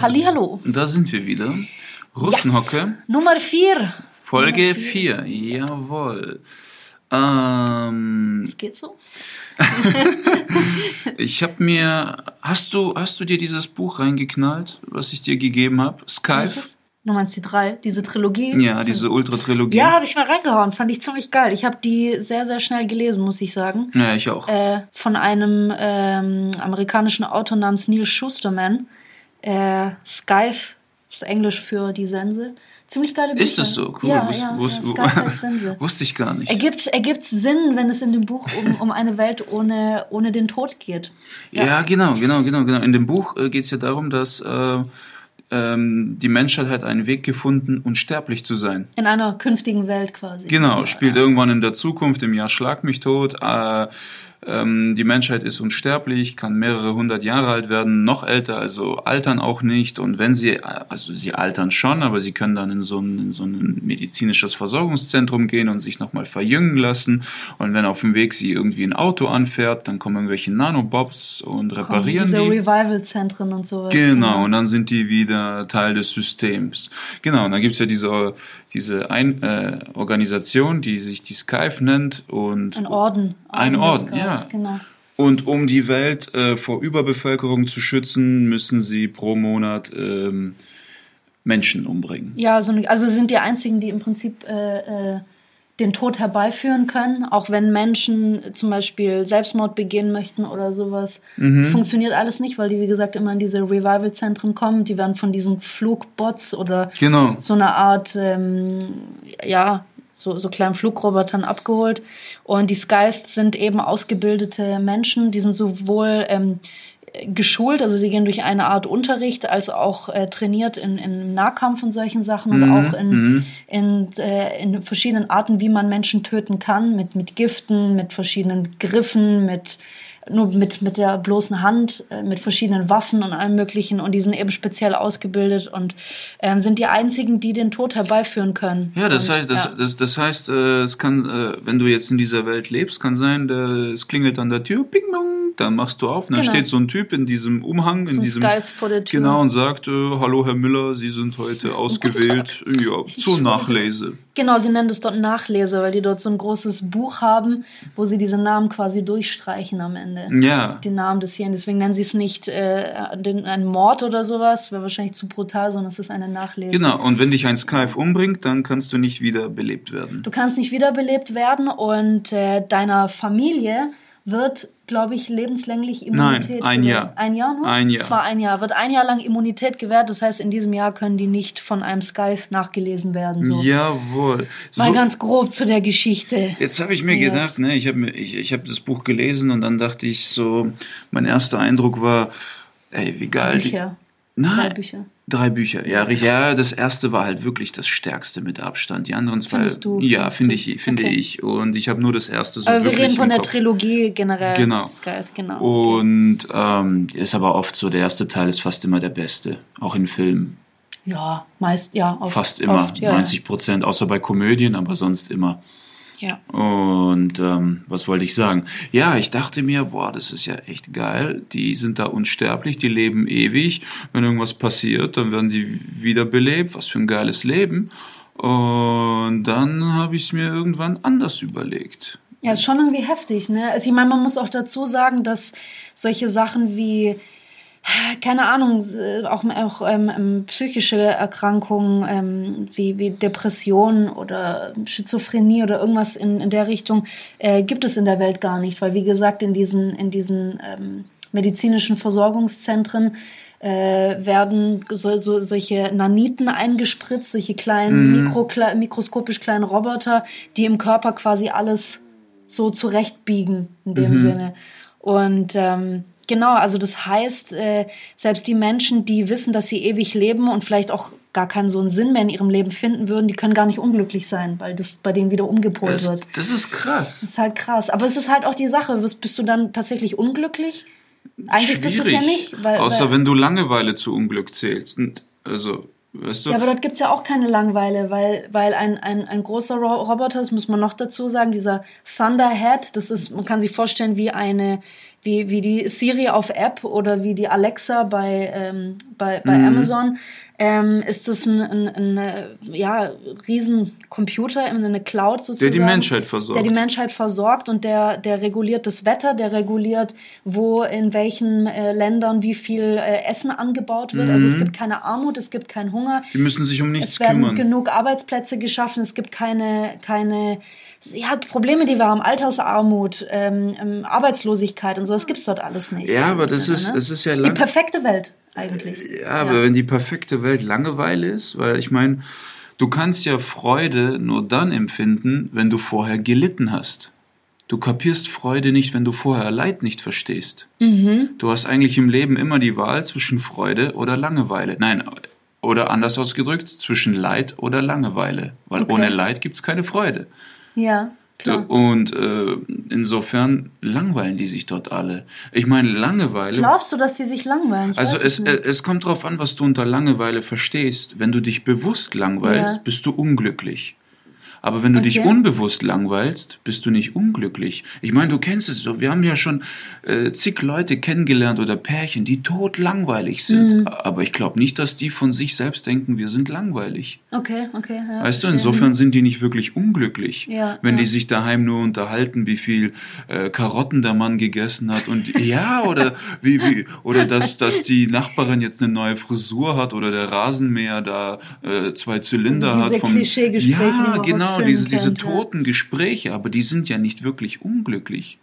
Hallihallo. Da sind wir wieder. Russenhocke. Yes. Nummer 4. Folge 4. Jawohl. Ähm, Es geht so. ich habe mir. Hast du, hast du dir dieses Buch reingeknallt, was ich dir gegeben habe? Skype? Welches? Du meinst die drei, diese Trilogie? Ja, diese Ultra-Trilogie. Ja, habe ich mal reingehauen. Fand ich ziemlich geil. Ich habe die sehr, sehr schnell gelesen, muss ich sagen. Ja, ich auch. Äh, von einem ähm, amerikanischen Autor namens Neil Schusterman. Äh, Skype, das ist Englisch für die Sense. Ziemlich geile Bücher. Ist das so? Cool. Ja, Wus- ja, wus- ja, Sense. Wusste ich gar nicht. Ergibt, ergibt Sinn, wenn es in dem Buch um, um eine Welt ohne, ohne den Tod geht. Ja, genau, genau, genau, genau. In dem Buch äh, geht es ja darum, dass äh, ähm, die Menschheit hat einen Weg gefunden, unsterblich zu sein. In einer künftigen Welt quasi. Genau, spielt ja. irgendwann in der Zukunft, im Jahr Schlag mich tot. Äh, ähm, die Menschheit ist unsterblich, kann mehrere hundert Jahre alt werden, noch älter, also altern auch nicht. Und wenn sie, also sie altern schon, aber sie können dann in so ein, in so ein medizinisches Versorgungszentrum gehen und sich nochmal verjüngen lassen. Und wenn auf dem Weg sie irgendwie ein Auto anfährt, dann kommen irgendwelche Nanobobs und reparieren Diese die. Revival-Zentren und sowas. Genau, und dann sind die wieder Teil des Systems. Genau, und dann gibt's ja diese, diese ein, äh, Organisation, die sich die Skype nennt. Und, Ein Orden. Ein Orden, Geistes, ja. Genau. und um die Welt äh, vor Überbevölkerung zu schützen, müssen sie pro Monat ähm, Menschen umbringen. Ja, so, also sind die einzigen, die im Prinzip äh, äh, den Tod herbeiführen können, auch wenn Menschen zum Beispiel Selbstmord begehen möchten oder sowas. Mhm. Funktioniert alles nicht, weil die, wie gesagt, immer in diese Revival-Zentren kommen. Die werden von diesen Flugbots oder Genau. so eine Art, ähm, ja, so, so kleinen Flugrobotern abgeholt. Und die Scythes sind eben ausgebildete Menschen, die sind sowohl ähm, geschult, also sie gehen durch eine Art Unterricht, als auch äh, trainiert in, in Nahkampf und solchen Sachen und Mhm, auch in, mhm. in, äh, in verschiedenen Arten, wie man Menschen töten kann, mit, mit Giften, mit verschiedenen Griffen, mit nur mit, mit der bloßen Hand, äh, mit verschiedenen Waffen und allem möglichen und die sind eben speziell ausgebildet und ähm, sind die einzigen, die den Tod herbeiführen können. Ja, das und, heißt, das, ja. das, das heißt, äh, es kann, äh, wenn du jetzt in dieser Welt lebst, kann sein, äh, es klingelt an der Tür, ping dong, dann machst du auf, und dann Genau. steht so ein Typ in diesem Umhang, so in diesem Skype vor der Tür. Genau, und sagt, äh, hallo Herr Müller, Sie sind heute ausgewählt ja, zur Nachlese. Genau, sie nennen das dort Nachlese, weil die dort so ein großes Buch haben, wo sie diese Namen quasi durchstreichen am Ende. Ja, Die Namen des Hirn. Deswegen nennen sie es nicht äh, den, ein Mord oder sowas, wäre wahrscheinlich zu brutal, sondern es ist eine Nachlese. genau. Und wenn dich ein Skype umbringt, dann kannst du nicht wieder belebt werden. Du kannst nicht wiederbelebt werden und äh, deiner Familie wird, glaube ich, lebenslänglich Immunität ein gewährt. Jahr. Ein Jahr nur? Ein Jahr. Zwar ein Jahr. Wird ein Jahr lang Immunität gewährt, das heißt, in diesem Jahr können die nicht von einem Skype nachgelesen werden. So. Jawohl. Mal So, ganz grob zu der Geschichte. jetzt habe ich mir Yes. gedacht, ne, ich habe ich, ich hab das Buch gelesen und dann dachte ich so, mein erster Eindruck war, ey, wie geil. die- Bücher. Nein, Drei Bücher. Drei Bücher, ja, richtig. ja. Das erste war halt wirklich das stärkste mit Abstand. Die anderen zwei, Findest du? ja, finde ich, finde Okay. ich. Und ich habe nur das erste so Aber wir wirklich reden von der Kopf. Trilogie generell. Genau. Skype, genau. Und ähm, ist aber oft so, der erste Teil ist fast immer der beste, auch in Filmen. Ja, meist, ja. Oft, Fast immer, Oft, ja, 90 Prozent, außer bei Komödien, aber sonst immer. Ja. Und ähm, was wollte ich sagen? Ja, ich dachte mir, boah, das ist ja echt geil. Die sind da unsterblich, die leben ewig. Wenn irgendwas passiert, dann werden die wiederbelebt. Was für ein geiles Leben. Und dann habe ich es mir irgendwann anders überlegt. Ja, ist schon irgendwie heftig, ne? Also ich meine, man muss auch dazu sagen, dass solche Sachen wie, keine Ahnung, äh, auch, auch ähm, ähm, psychische Erkrankungen ähm, wie, wie Depressionen oder Schizophrenie oder irgendwas in, in der Richtung äh, gibt es in der Welt gar nicht, weil wie gesagt, in diesen, in diesen ähm, medizinischen Versorgungszentren äh, werden so, so, solche Naniten eingespritzt, solche kleinen, Mhm. mikro, kle- mikroskopisch kleinen Roboter, die im Körper quasi alles so zurechtbiegen in dem Mhm. Sinne. Und ähm, genau, also das heißt, äh, selbst die Menschen, die wissen, dass sie ewig leben und vielleicht auch gar keinen so einen Sinn mehr in ihrem Leben finden würden, die können gar nicht unglücklich sein, weil das bei denen wieder umgepolt Das, wird. das ist krass. Das ist halt krass. Aber es ist halt auch die Sache, bist du dann tatsächlich unglücklich? Eigentlich bist du es ja Schwierig. nicht. Weil, Außer weil, wenn du Langeweile zu Unglück zählst. Und, also, Weißt du? Ja, aber dort gibt es ja auch keine Langeweile, weil, weil ein, ein, ein großer Ro Roboter, das muss man noch dazu sagen, dieser Thunderhead, das ist, man kann sich vorstellen, wie eine, wie, wie die Siri auf App oder wie die Alexa bei, ähm, bei, bei Mhm. Amazon, ähm, ist das ein, ein, ein äh, ja, riesen Computer, eine Cloud sozusagen. Der die Menschheit versorgt. Der die Menschheit versorgt und der, der reguliert das Wetter, der reguliert, wo in welchen äh, Ländern wie viel äh, Essen angebaut wird. Also es Mhm. gibt keine Armut, es gibt keinen Hunger. die müssen sich um nichts Es werden kümmern. genug Arbeitsplätze geschaffen, es gibt keine, keine ja, Probleme, die wir haben, Altersarmut, ähm, ähm, Arbeitslosigkeit und so, das gibt's dort alles nicht. Ja, aber das Sinne, ist- ne? es ist ja das ist die perfekte Welt eigentlich. Ja, aber wenn die perfekte Welt Langeweile ist, weil ich meine, du kannst ja Freude nur dann empfinden, wenn du vorher gelitten hast. Du kapierst Freude nicht, wenn du vorher Leid nicht verstehst. Mhm. Du hast eigentlich im Leben immer die Wahl zwischen Freude oder Langeweile. Nein, oder anders ausgedrückt, zwischen Leid oder Langeweile. Weil Okay. ohne Leid gibt's keine Freude. Ja, klar. Und äh, insofern langweilen die sich dort alle. Ich meine, Langeweile. Glaubst du, dass die sich langweilen? Ich Also es, es kommt darauf an, was du unter Langeweile verstehst. Wenn du dich bewusst langweilst, Ja. bist du unglücklich. Aber wenn du dich Okay. unbewusst langweilst, bist du nicht unglücklich. Ich meine, du kennst es so. Wir haben ja schon äh, zig Leute kennengelernt oder Pärchen, die tot langweilig sind. Mhm. Aber ich glaube nicht, dass die von sich selbst denken, wir sind langweilig. okay, okay. Ja, Weißt du, insofern sind die nicht wirklich unglücklich. Ja, wenn ja. die sich daheim nur unterhalten, wie viel äh, Karotten der Mann gegessen hat und ja, oder wie, wie oder dass, dass die Nachbarin jetzt eine neue Frisur hat oder der Rasenmäher da äh, zwei Zylinder Also diese hat. vom- Klischeegespräche, ja, aus genau, diese, diese toten Gespräche, aber die sind ja nicht wirklich unglücklich.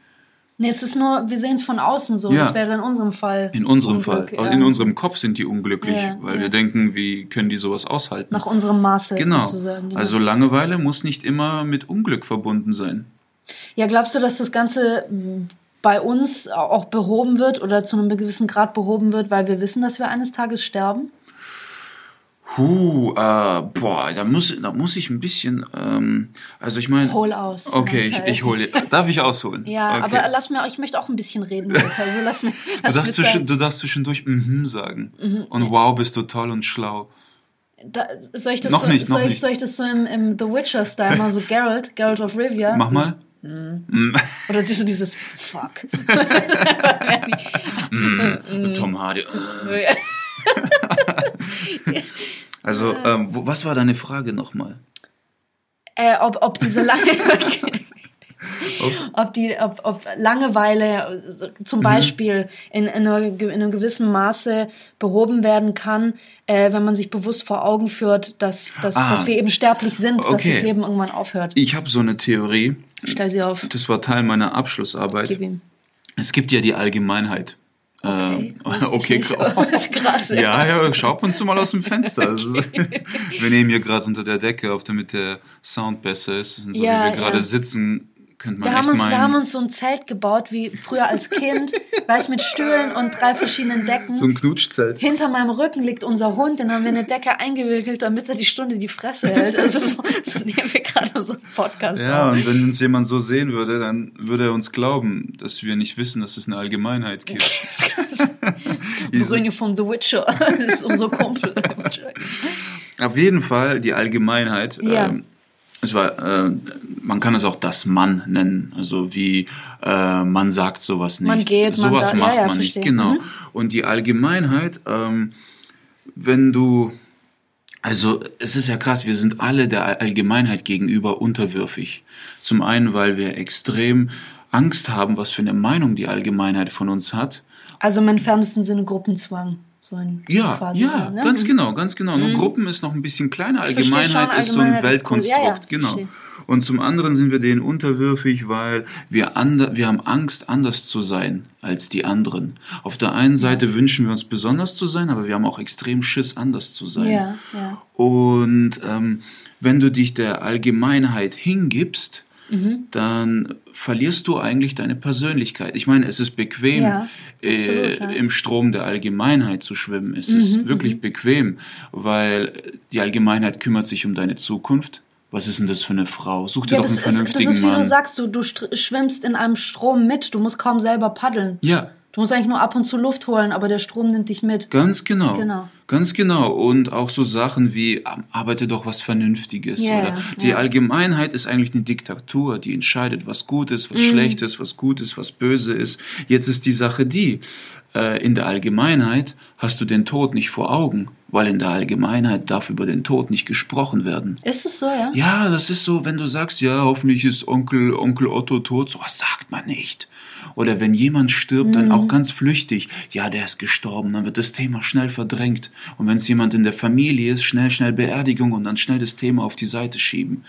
Nee, es ist nur, wir sehen es von außen so. Ja. Das wäre in unserem Fall. In unserem Unglück, Fall. ja. In unserem Kopf sind die unglücklich, Ja, weil wir denken, wie können die sowas aushalten? Nach unserem Maße Genau. sozusagen. Genau. Also Langeweile muss nicht immer mit Unglück verbunden sein. Ja, glaubst du, dass das Ganze bei uns auch behoben wird oder zu einem gewissen Grad behoben wird, weil wir wissen, dass wir eines Tages sterben? Puh, äh, boah, da muss, da muss ich ein bisschen, ähm, also ich meine, Hol aus. okay, ich, ich hole, darf ich ausholen? Ja, okay. aber lass mir, ich möchte auch ein bisschen reden. Also lass mir, du lass darfst, mir zwischen, du darfst zwischendurch mhm sagen. Mhm. Und wow, bist du toll und schlau. Da, soll ich das Noch so, nicht, noch ich, nicht. soll ich das so im, im The Witcher-Style mal so Geralt, Geralt of Rivia? Mach mal. Mm, Oder so dieses Fuck. mm, Tom Hardy. Also, ähm, wo, was war deine Frage nochmal? äh, ob, ob diese lange, ob die, ob, ob Langeweile äh, zum Beispiel in, in, einer, in einem gewissen Maße behoben werden kann, äh, wenn man sich bewusst vor Augen führt, dass, dass, Ah. dass wir eben sterblich sind, dass Okay. das Leben irgendwann aufhört. Ich habe so eine Theorie, Stell sie auf. das war Teil meiner Abschlussarbeit. Es gibt ja die Allgemeinheit. Okay, Ähm, okay. Oh, ist krass. Ja, ja, schau ab und zu mal aus dem Fenster. Also, wir nehmen hier gerade unter der Decke auf, damit der Sound besser ist. Und so Ja, wie wir gerade ja. sitzen, könnte man Wir haben, uns, meinen, wir haben uns so ein Zelt gebaut, wie früher als Kind, weiß mit Stühlen und drei verschiedenen Decken. so ein Knutschzelt. Hinter meinem Rücken liegt unser Hund, den haben wir in eine Decke eingewickelt, damit er die Stunde die Fresse hält. Also so, so nehmen wir gerade so einen Podcast Ja, auf. und wenn uns jemand so sehen würde, dann würde er uns glauben, dass wir nicht wissen, dass es eine Allgemeinheit gibt. Brünje von The Witcher. Das ist unser Kumpel. Auf jeden Fall die Allgemeinheit. Ja. Ähm, es war, äh, man kann es auch das Mann nennen, also wie äh, man sagt sowas nicht. Man geht, man sowas da- ja, macht ja, man nicht, verstehe. genau. Mhm. Und die Allgemeinheit, ähm, wenn du, also es ist ja krass, wir sind alle der All- Allgemeinheit gegenüber unterwürfig. Zum einen, weil wir extrem Angst haben, was für eine Meinung die Allgemeinheit von uns hat. Also im entferntesten Sinne Gruppenzwang. So ein Ja, quasi, ja, ne? ganz Mhm. genau, ganz genau. Nur Mhm. Gruppen ist noch ein bisschen kleiner. Allgemeinheit schon, ist so ein Allgemeinheit ist cool. Weltkonstrukt, Ja, ja, genau. verstehe. Und zum anderen sind wir denen unterwürfig, weil wir, ander, wir haben Angst, anders zu sein als die anderen. Auf der einen Seite wünschen wir uns besonders zu sein, aber wir haben auch extrem Schiss, anders zu sein. Ja, ja. Und ähm, wenn du dich der Allgemeinheit hingibst, Mhm. dann verlierst du eigentlich deine Persönlichkeit. Ich meine, es ist bequem, Ja, äh, absolut, ja. im Strom der Allgemeinheit zu schwimmen. Es ist Mhm, wirklich bequem, weil die Allgemeinheit kümmert sich um deine Zukunft. Was ist denn das für eine Frau? Such dir Ja, doch das einen ist, das vernünftigen ist wie Mann. du sagst, du, du schwimmst in einem Strom mit, du musst kaum selber paddeln. ja, Du musst eigentlich nur ab und zu Luft holen, aber der Strom nimmt dich mit. Ganz genau. Genau. Ganz genau. Und auch so Sachen wie, arbeite doch was Vernünftiges. Ja, oder die ja. Allgemeinheit ist eigentlich eine Diktatur, die entscheidet, was gut ist, was schlecht ist, was gut ist, was böse ist. Jetzt ist die Sache die, äh, in der Allgemeinheit hast du den Tod nicht vor Augen, weil in der Allgemeinheit darf über den Tod nicht gesprochen werden. Ist es so, ja? Ja, das ist so, wenn du sagst, ja, hoffentlich ist Onkel, Onkel Otto tot, sowas sagt man nicht. Oder wenn jemand stirbt, dann auch ganz flüchtig, ja, der ist gestorben, dann wird das Thema schnell verdrängt. Und wenn es jemand in der Familie ist, schnell, schnell Beerdigung und dann schnell das Thema auf die Seite schieben.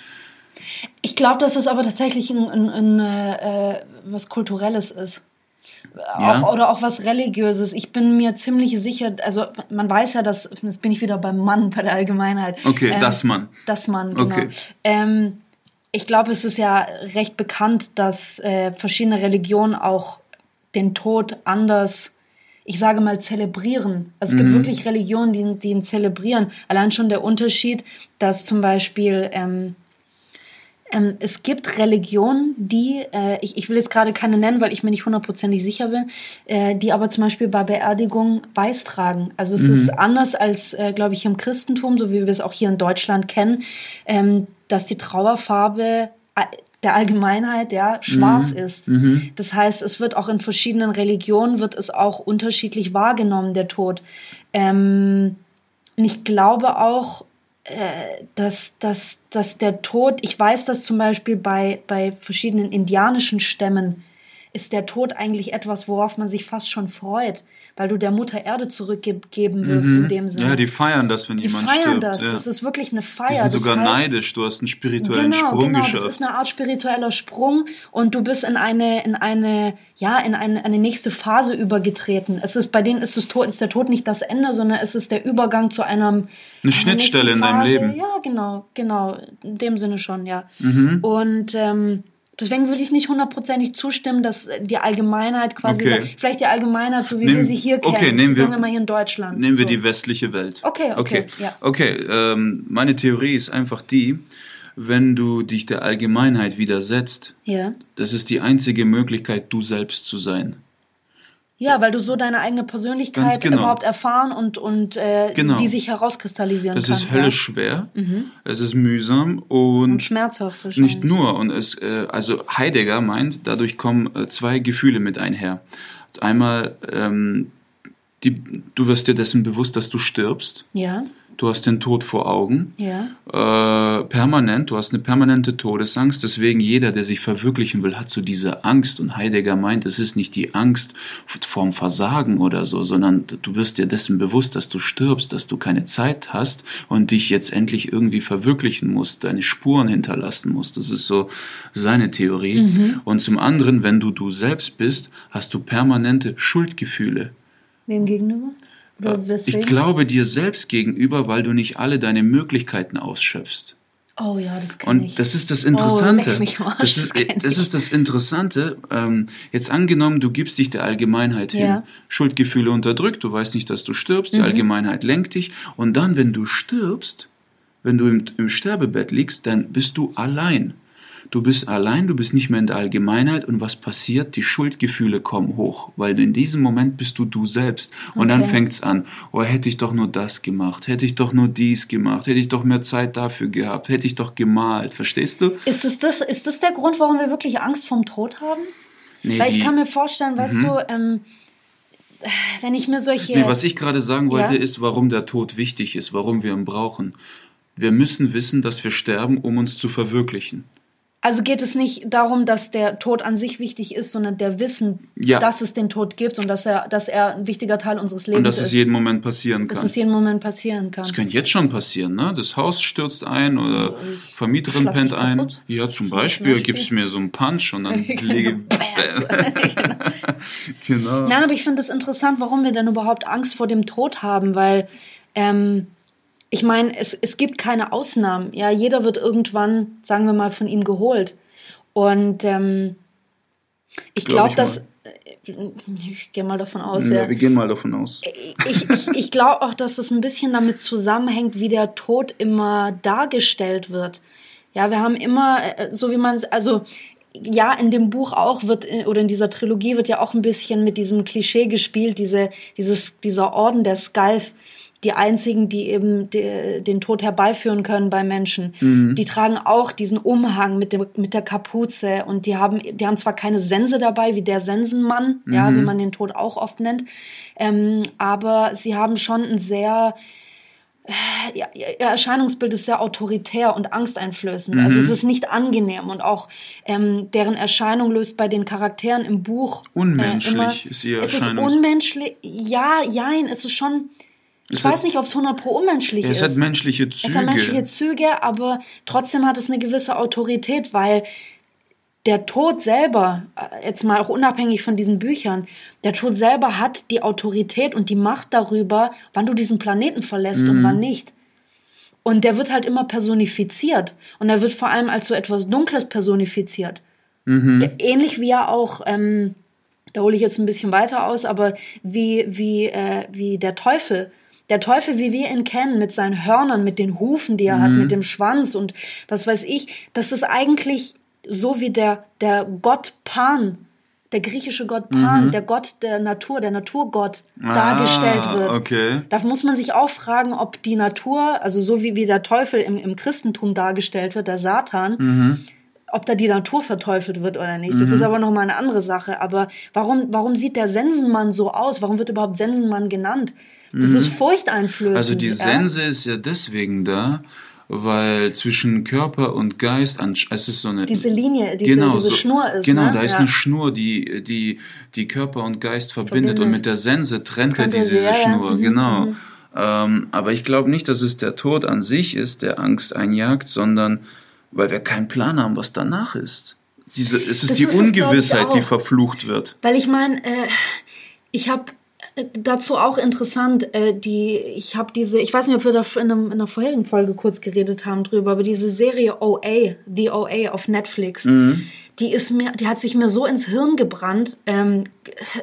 Ich glaube, dass es aber tatsächlich ein, ein, ein, äh, was Kulturelles ist. Ja. Auch, oder auch was Religiöses. Ich bin mir ziemlich sicher, also man weiß ja, dass, jetzt bin ich wieder beim Mann, bei der Allgemeinheit. Okay, Ähm, das Mann. Das Mann, genau. Okay. Ähm, ich glaube, es ist ja recht bekannt, dass äh, verschiedene Religionen auch den Tod anders, ich sage mal, zelebrieren. Also es gibt Mhm. wirklich Religionen, die, die ihn zelebrieren. Allein schon der Unterschied, dass zum Beispiel ähm, ähm, es gibt Religionen, die, äh, ich, ich will jetzt gerade keine nennen, weil ich mir nicht hundertprozentig sicher bin, äh, die aber zum Beispiel bei Beerdigung Weiß tragen. Also es Mhm. ist anders als, äh, glaube ich, im Christentum, so wie wir es auch hier in Deutschland kennen, ähm, dass die Trauerfarbe der Allgemeinheit ja schwarz ist. Mhm. Das heißt, es wird auch in verschiedenen Religionen wird es auch unterschiedlich wahrgenommen, der Tod. Ähm, und ich glaube auch, äh, dass, dass, dass der Tod, ich weiß, dass zum Beispiel bei, bei verschiedenen indianischen Stämmen ist der Tod eigentlich etwas, worauf man sich fast schon freut, weil du der Mutter Erde zurückgeben wirst in dem Sinne. Mhm. Ja, die feiern das, wenn Die jemand feiern stirbt. das. ja. Das ist wirklich eine die Feier. sind Das sogar heißt- neidisch, du hast einen spirituellen Genau, Sprung genau. geschafft. Das ist eine Art spiritueller Sprung und du bist in eine, in eine, ja, in eine, eine nächste Phase übergetreten. Es ist, bei denen ist, das Tod, ist der Tod nicht das Ende, sondern es ist der Übergang zu einem. Eine Schnittstelle in deinem. Leben. Ja, genau, genau. In dem Sinne schon, ja. Mhm. Und ähm, deswegen würde ich nicht hundertprozentig zustimmen, dass die Allgemeinheit quasi, Okay. sagt- vielleicht die Allgemeinheit, so wie Nehmen- wir sie hier kennen, okay, nehmen wir- sagen wir mal hier in Deutschland. Nehmen wir so. die westliche Welt. Okay, okay, okay. ja. Okay, ähm, meine Theorie ist einfach die, wenn du dich der Allgemeinheit widersetzt, Ja. das ist die einzige Möglichkeit, du selbst zu sein. Ja, weil du so deine eigene Persönlichkeit genau. überhaupt erfahren und, und äh, Genau. die sich herauskristallisieren Das kann. ist höllisch schwer, Ja. Mhm. es ist mühsam Und und schmerzhaft wahrscheinlich. nicht nur. Und es, äh, also Heidegger meint, dadurch kommen äh, zwei Gefühle mit einher. Einmal, ähm, die, du wirst dir dessen bewusst, dass du stirbst. Ja, Du hast den Tod vor Augen. ja. äh, permanent, du hast eine permanente Todesangst, deswegen jeder, der sich verwirklichen will, hat so diese Angst und Heidegger meint, es ist nicht die Angst vorm Versagen oder so, sondern du wirst dir dessen bewusst, dass du stirbst, dass du keine Zeit hast und dich jetzt endlich irgendwie verwirklichen musst, deine Spuren hinterlassen musst. Das ist so seine Theorie. Mhm. Und zum anderen, wenn du du selbst bist, hast du permanente Schuldgefühle. Wem gegenüber? Weswegen? Ich glaube dir selbst gegenüber, weil du nicht alle deine Möglichkeiten ausschöpfst. Oh ja, das kann ich. Und das ist das Interessante. Oh, mich Arsch, das, das ist, das ich. ist das Interessante. Ähm, jetzt angenommen, du gibst dich der Allgemeinheit hin. Ja. Schuldgefühle unterdrückt, du weißt nicht, dass du stirbst, die Mhm. Allgemeinheit lenkt dich. Und dann, wenn du stirbst, wenn du im, im Sterbebett liegst, dann bist du allein. Du bist allein, du bist nicht mehr in der Allgemeinheit und was passiert? Die Schuldgefühle kommen hoch, weil in diesem Moment bist du du selbst. Und dann Okay. fängt's an. Oh, hätte ich doch nur das gemacht, hätte ich doch nur dies gemacht, hätte ich doch mehr Zeit dafür gehabt, hätte ich doch gemalt. Verstehst du? ist, es das, ist das der Grund, warum wir wirklich Angst vorm Tod haben? Nee, Weil ich kann mir vorstellen, weißt Mhm. du, ähm, wenn ich mir solche. Nee, was ich gerade sagen wollte, Ja. ist, warum der Tod wichtig ist, warum wir ihn brauchen. Wir müssen wissen, dass wir sterben, um uns zu verwirklichen. Also geht es nicht darum, dass der Tod an sich wichtig ist, sondern der Wissen, Ja. dass es den Tod gibt und dass er, dass er ein wichtiger Teil unseres Lebens Und dass ist. es jeden Moment passieren dass kann. es jeden Moment passieren kann. Das könnte jetzt schon passieren, ne? Das Haus stürzt ein oder Ich Vermieterin pennt ein. kaputt. Ja, zum Beispiel, Beispiel. gibst mir so einen Punch und dann Genau. lege Genau. genau. Nein, aber ich finde es interessant, warum wir denn überhaupt Angst vor dem Tod haben, weil ähm, ich meine, es, es gibt keine Ausnahmen. Ja, jeder wird irgendwann, sagen wir mal, von ihm geholt. Und ähm, ich Glaub glaube, ich dass. äh, Ich gehe mal davon aus, ja, ja. wir gehen mal davon aus. Ich, ich, ich glaube auch, dass es ein bisschen damit zusammenhängt, wie der Tod immer dargestellt wird. Ja, wir haben immer, äh, so wie man es, also ja, in dem Buch auch wird, äh, oder in dieser Trilogie wird ja auch ein bisschen mit diesem Klischee gespielt, diese, dieses, dieser Orden der Scythe, die einzigen, die eben de, den Tod herbeiführen können bei Menschen. Mhm. Die tragen auch diesen Umhang mit, dem, mit der Kapuze und die haben, die haben zwar keine Sense dabei, wie der Sensenmann, mhm. ja, wie man den Tod auch oft nennt, ähm, aber sie haben schon ein sehr, ja, ihr Erscheinungsbild ist sehr autoritär und angsteinflößend. Also mhm. Also es ist nicht angenehm und auch ähm, deren Erscheinung löst bei den Charakteren im Buch unmenschlich äh, immer, ist ihr Erscheinungsbild. Es ist unmenschlich. Ja, jein, es ist schon. Ich es weiß hat, nicht, ob es 100 pro unmenschlich es ist. Es hat menschliche Züge. Es hat menschliche Züge, aber trotzdem hat es eine gewisse Autorität, weil der Tod selber, äh, jetzt mal auch unabhängig von diesen Büchern, der Tod selber hat die Autorität und die Macht darüber, wann du diesen Planeten verlässt mhm. und wann nicht. Und der wird halt immer personifiziert. Und er wird vor allem als so etwas Dunkles personifiziert. Mhm. Ähnlich wie er auch, ähm, da hole ich jetzt ein bisschen weiter aus, aber wie, wie, äh, wie der Teufel. Der Teufel, wie wir ihn kennen, mit seinen Hörnern, mit den Hufen, die er mhm. hat, mit dem Schwanz und was weiß ich, das ist eigentlich so wie der, der Gott Pan, der griechische Gott Pan, mhm. der Gott der Natur, der Naturgott ah, dargestellt wird. Okay. Da muss man sich auch fragen, ob die Natur, also so wie, wie der Teufel im, im Christentum dargestellt wird, der Satan, mhm. ob da die Natur verteufelt wird oder nicht. Mhm. Das ist aber nochmal eine andere Sache. Aber warum, warum sieht der Sensenmann so aus? Warum wird überhaupt Sensenmann genannt? Das ist mhm. furchteinflößend. Also die Sense ja? ist ja deswegen da, weil zwischen Körper und Geist es ist so eine diese Linie, diese, genau, diese Schnur ist. Genau, ne? da ist ja. eine Schnur, die die die Körper und Geist verbindet, verbindet. und mit der Sense trennt er diese sehr, Schnur. Ja. Mhm, genau. Mhm. Ähm, aber ich glaube nicht, dass es der Tod an sich ist, der Angst einjagt, sondern weil wir keinen Plan haben, was danach ist. Diese, es ist das die ist Ungewissheit, es, die verflucht wird. Weil ich meine, äh, ich habe dazu auch interessant, äh, die, ich habe diese, ich weiß nicht, ob wir da in, einem, in einer vorherigen Folge kurz geredet haben drüber, aber diese Serie OA, The OA auf Netflix, mhm. die ist mir, die hat sich mir so ins Hirn gebrannt. Ähm,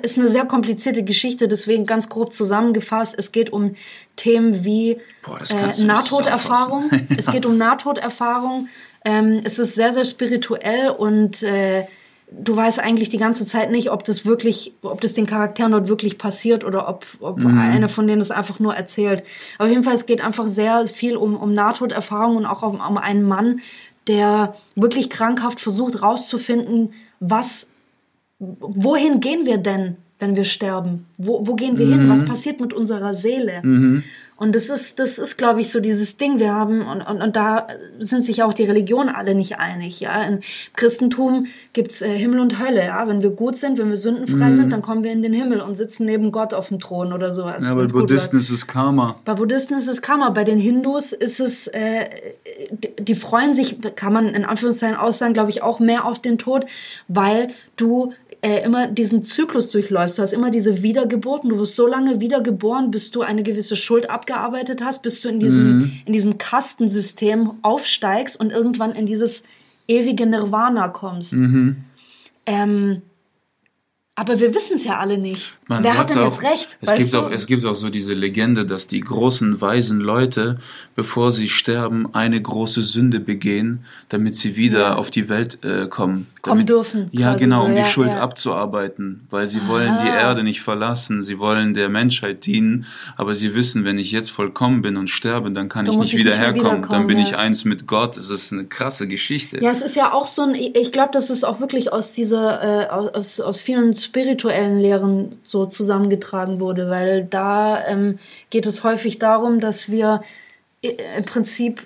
ist eine sehr komplizierte Geschichte, deswegen ganz grob zusammengefasst. Es geht um Themen wie Boah, äh, Nahtoderfahrung. es geht um Nahtoderfahrung. Ähm, es ist sehr, sehr spirituell und äh, du weißt eigentlich die ganze Zeit nicht, ob das wirklich, ob das den Charakteren dort wirklich passiert oder ob, ob mhm. einer von denen es einfach nur erzählt. Aber jedenfalls es geht einfach sehr viel um, um Nahtoderfahrung und auch um, um einen Mann, der wirklich krankhaft versucht rauszufinden, was, wohin gehen wir denn, wenn wir sterben? Wo, wo gehen wir mhm. hin? Was passiert mit unserer Seele? Mhm. Und das ist, das ist, glaube ich, so dieses Ding. Wir haben, und, und, und da sind sich auch die Religionen alle nicht einig. Ja? Im Christentum gibt's äh, Himmel und Hölle. Ja? Wenn wir gut sind, wenn wir sündenfrei mhm. sind, dann kommen wir in den Himmel und sitzen neben Gott auf dem Thron oder sowas. Ja, bei Buddhisten ist es Karma. Bei Buddhisten ist es Karma. Bei den Hindus ist es, äh, die freuen sich, kann man in Anführungszeichen aussagen, glaube ich, auch mehr auf den Tod, weil du äh, immer diesen Zyklus durchläufst. Du hast immer diese Wiedergeburten. Du wirst so lange wiedergeboren, bis du eine gewisse Schuld abgearbeitet hast, bis du in diesem, mhm. in diesem Kastensystem aufsteigst und irgendwann in dieses ewige Nirvana kommst. Mhm. Ähm, aber wir wissen es ja alle nicht. Man Wer hat denn auch, jetzt recht? Es gibt, auch, es gibt auch so diese Legende, dass die großen, weisen Leute, bevor sie sterben, eine große Sünde begehen, damit sie wieder ja. auf die Welt äh, kommen. Kommen damit, dürfen. Ja, genau, so. um ja, die Schuld ja. abzuarbeiten. Weil sie Aha. wollen die Erde nicht verlassen, sie wollen der Menschheit dienen, aber sie wissen, wenn ich jetzt vollkommen bin und sterbe, dann kann du ich nicht wieder nicht herkommen. Dann bin ich eins mit Gott. Es ist eine krasse Geschichte. Ja, es ist ja auch so ein, ich glaube, das ist auch wirklich aus dieser, äh, aus, aus vielen spirituellen Lehren so zusammengetragen wurde, weil da ähm, geht es häufig darum, dass wir äh, im Prinzip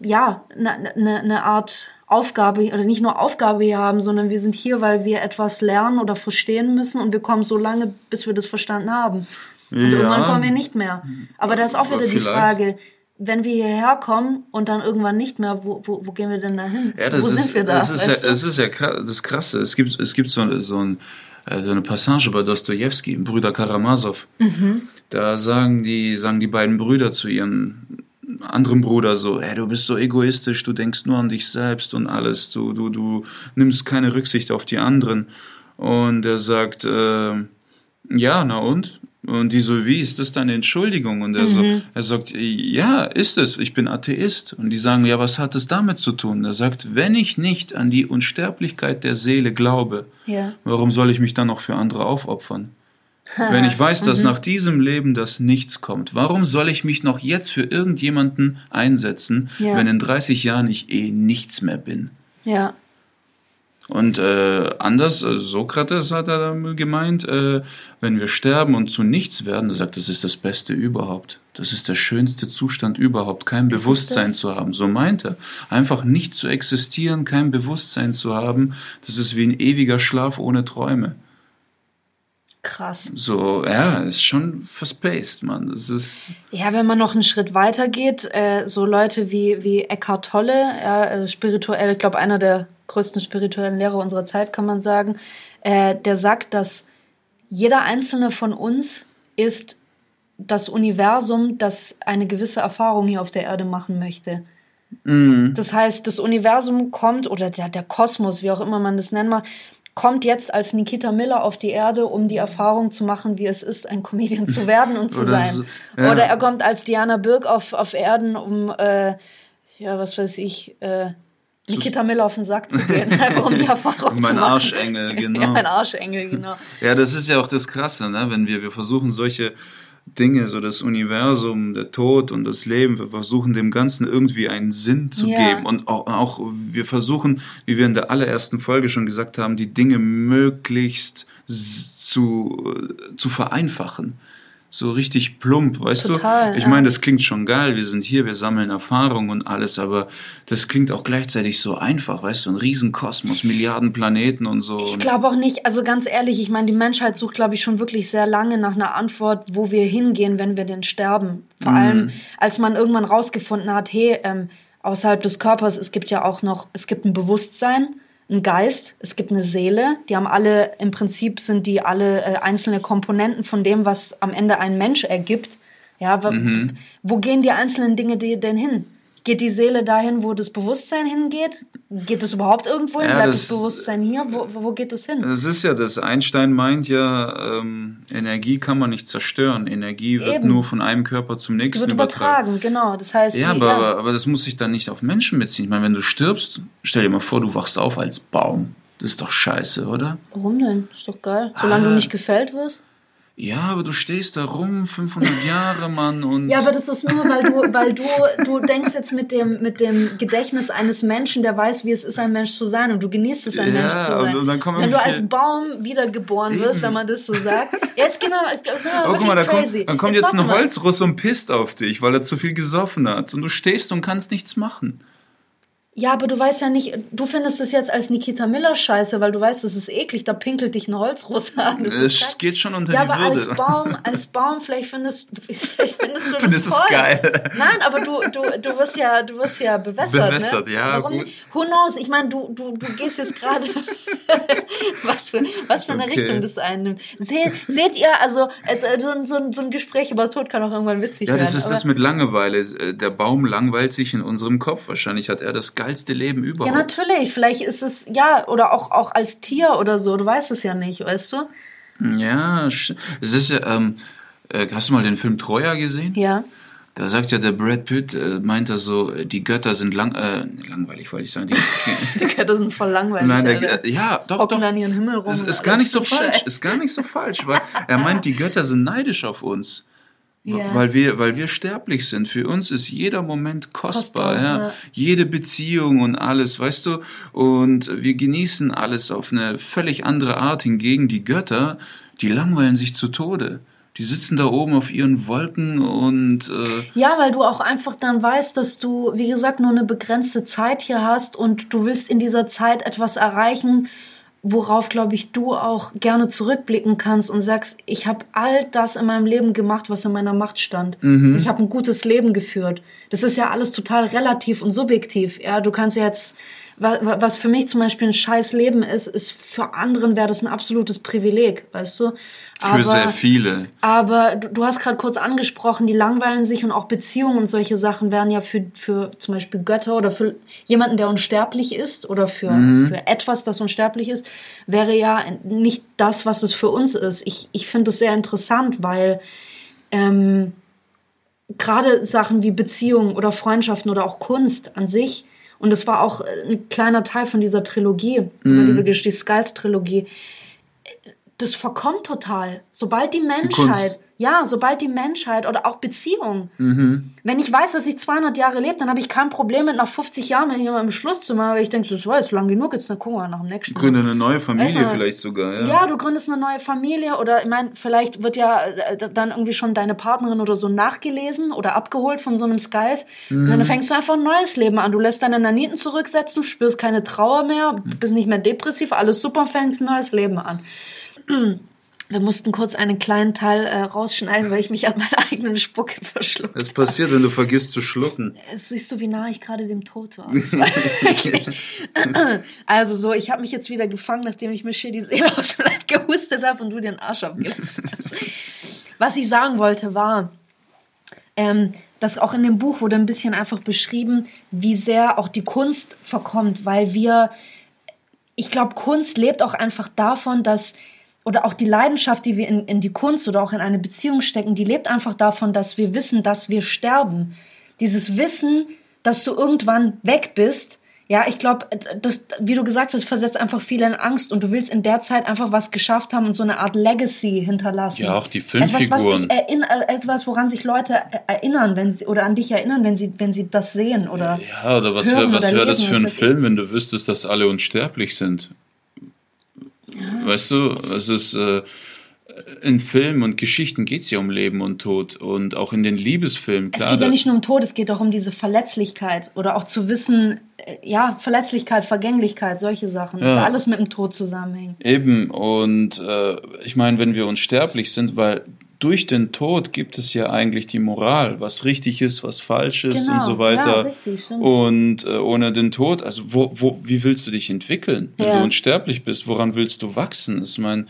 ja eine ne, ne Art Aufgabe oder nicht nur Aufgabe hier haben, sondern wir sind hier, weil wir etwas lernen oder verstehen müssen und wir kommen so lange, bis wir das verstanden haben. Und ja. irgendwann kommen wir nicht mehr. Aber da ist auch wieder die Frage, wenn wir hierher kommen und dann irgendwann nicht mehr, wo, wo, wo gehen wir denn da hin? Ja, wo ist, sind wir da? Das ist, ja, das ist ja das Krasse. Es gibt, es gibt so, so ein so eine Passage bei Dostoevsky, Brüder Karamasow. Mhm. Da sagen die, sagen die beiden Brüder zu ihren anderen Bruder so, hey, du bist so egoistisch, du denkst nur an dich selbst und alles, du, du, du nimmst keine Rücksicht auf die anderen. Und er sagt, äh, ja, na und? Und die so, wie ist das deine Entschuldigung? Und er Mhm. so, er sagt, ja, ist es, ich bin Atheist. Und die sagen, ja, was hat es damit zu tun? Er sagt, wenn ich nicht an die Unsterblichkeit der Seele glaube, Ja. warum soll ich mich dann noch für andere aufopfern? Wenn ich weiß, dass Mhm. nach diesem Leben das nichts kommt, warum soll ich mich noch jetzt für irgendjemanden einsetzen, Ja. wenn in 30 Jahren ich eh nichts mehr bin? Ja. Und äh, anders, äh, Sokrates hat er gemeint, äh, wenn wir sterben und zu nichts werden, er sagt, das ist das Beste überhaupt. Das ist der schönste Zustand überhaupt, kein Bewusstsein zu haben. So meint er. Einfach nicht zu existieren, kein Bewusstsein zu haben, das ist wie ein ewiger Schlaf ohne Träume. Krass. So, ja, ist schon verspaced, Mann. Das ist. Ja, wenn man noch einen Schritt weiter geht, äh, so Leute wie, wie Eckhart Tolle, ja, äh, spirituell, ich glaube, einer der größten spirituellen Lehrer unserer Zeit, kann man sagen, äh, der sagt, dass jeder einzelne von uns ist das Universum, das eine gewisse Erfahrung hier auf der Erde machen möchte. Mm, Das heißt, das Universum kommt, oder der, der Kosmos, wie auch immer man das nennen mag, kommt jetzt als Nikita Miller auf die Erde, um die Erfahrung zu machen, wie es ist, ein Comedian zu werden und zu Oder sein. so- ja. Oder er kommt als Diana Birk auf, auf Erden, um, äh, ja, was weiß ich, äh, Nikita Miller auf den Sack zu gehen, einfach um die Erfahrung zu mein machen. Arschengel, genau. Ja, mein Arschengel, genau. Ja, das ist ja auch das Krasse, ne? wenn wir, wir versuchen solche Dinge, so das Universum, der Tod und das Leben, wir versuchen dem Ganzen irgendwie einen Sinn zu Ja. geben und auch, auch wir versuchen, wie wir in der allerersten Folge schon gesagt haben, die Dinge möglichst zu, äh, zu vereinfachen. So richtig plump, weißt Total, du? Ich ja. meine, das klingt schon geil, wir sind hier, wir sammeln Erfahrung und alles, aber das klingt auch gleichzeitig so einfach, weißt du, ein Riesenkosmos, Milliarden Planeten und so. Ich glaube auch nicht, also ganz ehrlich, ich meine, die Menschheit sucht, glaube ich, schon wirklich sehr lange nach einer Antwort, wo wir hingehen, wenn wir denn sterben. Vor Mhm. allem, als man irgendwann rausgefunden hat, hey, ähm, außerhalb des Körpers, es gibt ja auch noch, es gibt ein Bewusstsein, ein Geist, es gibt eine Seele, die haben alle, im Prinzip sind die alle äh, einzelne Komponenten von dem, was am Ende ein Mensch ergibt. Ja, Mhm. wo gehen die einzelnen Dinge denn hin? Geht die Seele dahin, wo das Bewusstsein hingeht? Geht es überhaupt irgendwo hin? Ja, Bleibt das- das Bewusstsein hier? Wo, wo geht es hin? Es ist ja das, Einstein meint ja, ähm, Energie kann man nicht zerstören. Energie wird Eben. nur von einem Körper zum nächsten wird übertragen, genau. Das heißt, Ja, die, aber, aber, aber das muss sich dann nicht auf Menschen beziehen. Ich meine, wenn du stirbst, stell dir mal vor, du wachst auf als Baum. Das ist doch scheiße, oder? warum denn? Ist doch geil. Solange Ah. du nicht gefällt wirst. Ja, aber du stehst da rum, 500 Jahre, Mann, und... Ja, aber das ist nur, weil du, weil du, du denkst jetzt mit dem, mit dem Gedächtnis eines Menschen, der weiß, wie es ist, ein Mensch zu sein und du genießt es, ein Ja, Mensch zu sein. und dann kommen wenn du als Baum wiedergeboren wirst, wenn man das so sagt. Jetzt gehen wir mal, sind wir Aber wirklich guck mal, da crazy. kommt, dann kommt jetzt, warte ein. Holzruss und pisst auf dich, weil er zu viel gesoffen hat. Und du stehst und kannst nichts machen. Ja, aber du weißt ja nicht, du findest es jetzt als Nikita Miller scheiße, weil du weißt, das ist eklig, da pinkelt dich ein Holzruss an. Das ist Es geht schon unter Ja, die aber Würde. als Baum, als Baum, vielleicht findest, vielleicht findest du Findest das es toll. geil. Nein, aber du, du, du wirst ja, du wirst ja bewässert. Bewässert, ne? ja, Warum? gut. Who knows? Ich meine, du, du, du gehst jetzt gerade, was für, was für eine Okay. Richtung das einnimmt. Seht, seht ihr, also, also so, ein- so, ein- so ein Gespräch über Tod kann auch irgendwann witzig Ja, werden. das ist aber- das mit Langeweile. Äh, Der Baum langweilt sich in unserem Kopf. Wahrscheinlich hat er das geilste Leben ja, überhaupt. natürlich. Vielleicht ist es, ja, oder auch, auch als Tier oder so. Du weißt es ja nicht, weißt du? Ja, es ist ja, ähm, äh, hast du mal den Film Troja gesehen? Ja. Da sagt ja der Brad Pitt, äh, meint er so, die Götter sind lang, äh, langweilig, wollte ich sagen. Die, Die Götter sind voll langweilig. Nein, der, ja, doch, Hocken doch. an ihren Himmel rum. Und ist gar nicht so falsch, ist gar nicht so falsch, weil er meint, die Götter sind neidisch auf uns. Ja. Weil wir, weil wir sterblich sind. Für uns ist jeder Moment kostbar, Kostbar, ja. ja. Jede Beziehung und alles, weißt du? Und wir genießen alles auf eine völlig andere Art. Hingegen die Götter, die langweilen sich zu Tode. Die sitzen da oben auf ihren Wolken und äh, Ja, weil du auch einfach dann weißt, dass du, wie gesagt, nur eine begrenzte Zeit hier hast und du willst in dieser Zeit etwas erreichen, worauf, glaube ich, du auch gerne zurückblicken kannst und sagst, ich habe all das in meinem Leben gemacht, was in meiner Macht stand. Mhm. Ich habe ein gutes Leben geführt. Das ist ja alles total relativ und subjektiv. Ja, du kannst ja jetzt was für mich zum Beispiel ein scheiß Leben ist, ist für anderen wäre das ein absolutes Privileg, weißt du? Aber, für sehr viele. Aber du, du hast gerade kurz angesprochen, die langweilen sich und auch Beziehungen und solche Sachen wären ja für, für zum Beispiel Götter oder für jemanden, der unsterblich ist oder für, mhm. für etwas, das unsterblich ist, wäre ja nicht das, was es für uns ist. Ich, ich finde es sehr interessant, weil ähm, gerade Sachen wie Beziehungen oder Freundschaften oder auch Kunst an sich, und das war auch ein kleiner Teil von dieser Trilogie, mhm. über die, die Skype-Trilogie, das verkommt total. Sobald die Menschheit, die ja, sobald die Menschheit oder auch Beziehung, mhm. wenn ich weiß, dass ich 200 Jahre lebe, dann habe ich kein Problem mit nach 50 Jahren mit jemandem Schluss zu machen, weil ich denke, das war jetzt lang genug, jetzt dann gucken wir nach dem nächsten. Gründe eine neue Familie weißt vielleicht sogar, ja. Ja, du gründest eine neue Familie oder ich meine, vielleicht wird ja äh, dann irgendwie schon deine Partnerin oder so nachgelesen oder abgeholt von so einem Skype. Mhm. Dann fängst du einfach ein neues Leben an. Du lässt deine Naniten zurücksetzen, du spürst keine Trauer mehr, bist nicht mehr depressiv, alles super, fängst ein neues Leben an. Wir mussten kurz einen kleinen Teil äh, rausschneiden, weil ich mich an meiner eigenen Spucke verschluckt habe. Es passiert, wenn du vergisst zu schlucken. Es siehst du, wie nah ich gerade dem Tod war. also so, ich habe mich jetzt wieder gefangen, nachdem ich mir hier die Seele aus dem Leib gehustet habe und du den Arsch hast. Was ich sagen wollte war, ähm, dass auch in dem Buch wurde ein bisschen einfach beschrieben, wie sehr auch die Kunst verkommt, weil wir, ich glaube, Kunst lebt auch einfach davon, dass oder auch die Leidenschaft, die wir in, in die Kunst oder auch in eine Beziehung stecken, die lebt einfach davon, dass wir wissen, dass wir sterben. Dieses Wissen, dass du irgendwann weg bist, ja, ich glaube, das, wie du gesagt hast, versetzt einfach viele in Angst und du willst in der Zeit einfach was geschafft haben und so eine Art Legacy hinterlassen. Ja, auch die Filmfiguren. Etwas, was dich etwas woran sich Leute erinnern, wenn sie, oder an dich erinnern, wenn sie, wenn sie das sehen oder. Ja, oder was wäre wär das für ein Film, wenn du wüsstest, dass alle unsterblich sind? Ja. Weißt du, es ist äh, in Filmen und Geschichten geht es ja um Leben und Tod und auch in den Liebesfilmen. Klar, es geht ja nicht nur um Tod, es geht auch um diese Verletzlichkeit oder auch zu wissen, äh, ja, Verletzlichkeit, Vergänglichkeit, solche Sachen. Ja. Alles mit dem Tod zusammenhängt. Eben, und äh, ich meine, wenn wir unsterblich sind, weil durch den Tod gibt es ja eigentlich die Moral, was richtig ist, was falsch ist genau. und so weiter. Ja, richtig, und äh, ohne den Tod, also wo, wo, wie willst du dich entwickeln, wenn ja. du unsterblich bist? Woran willst du wachsen? Ich meine,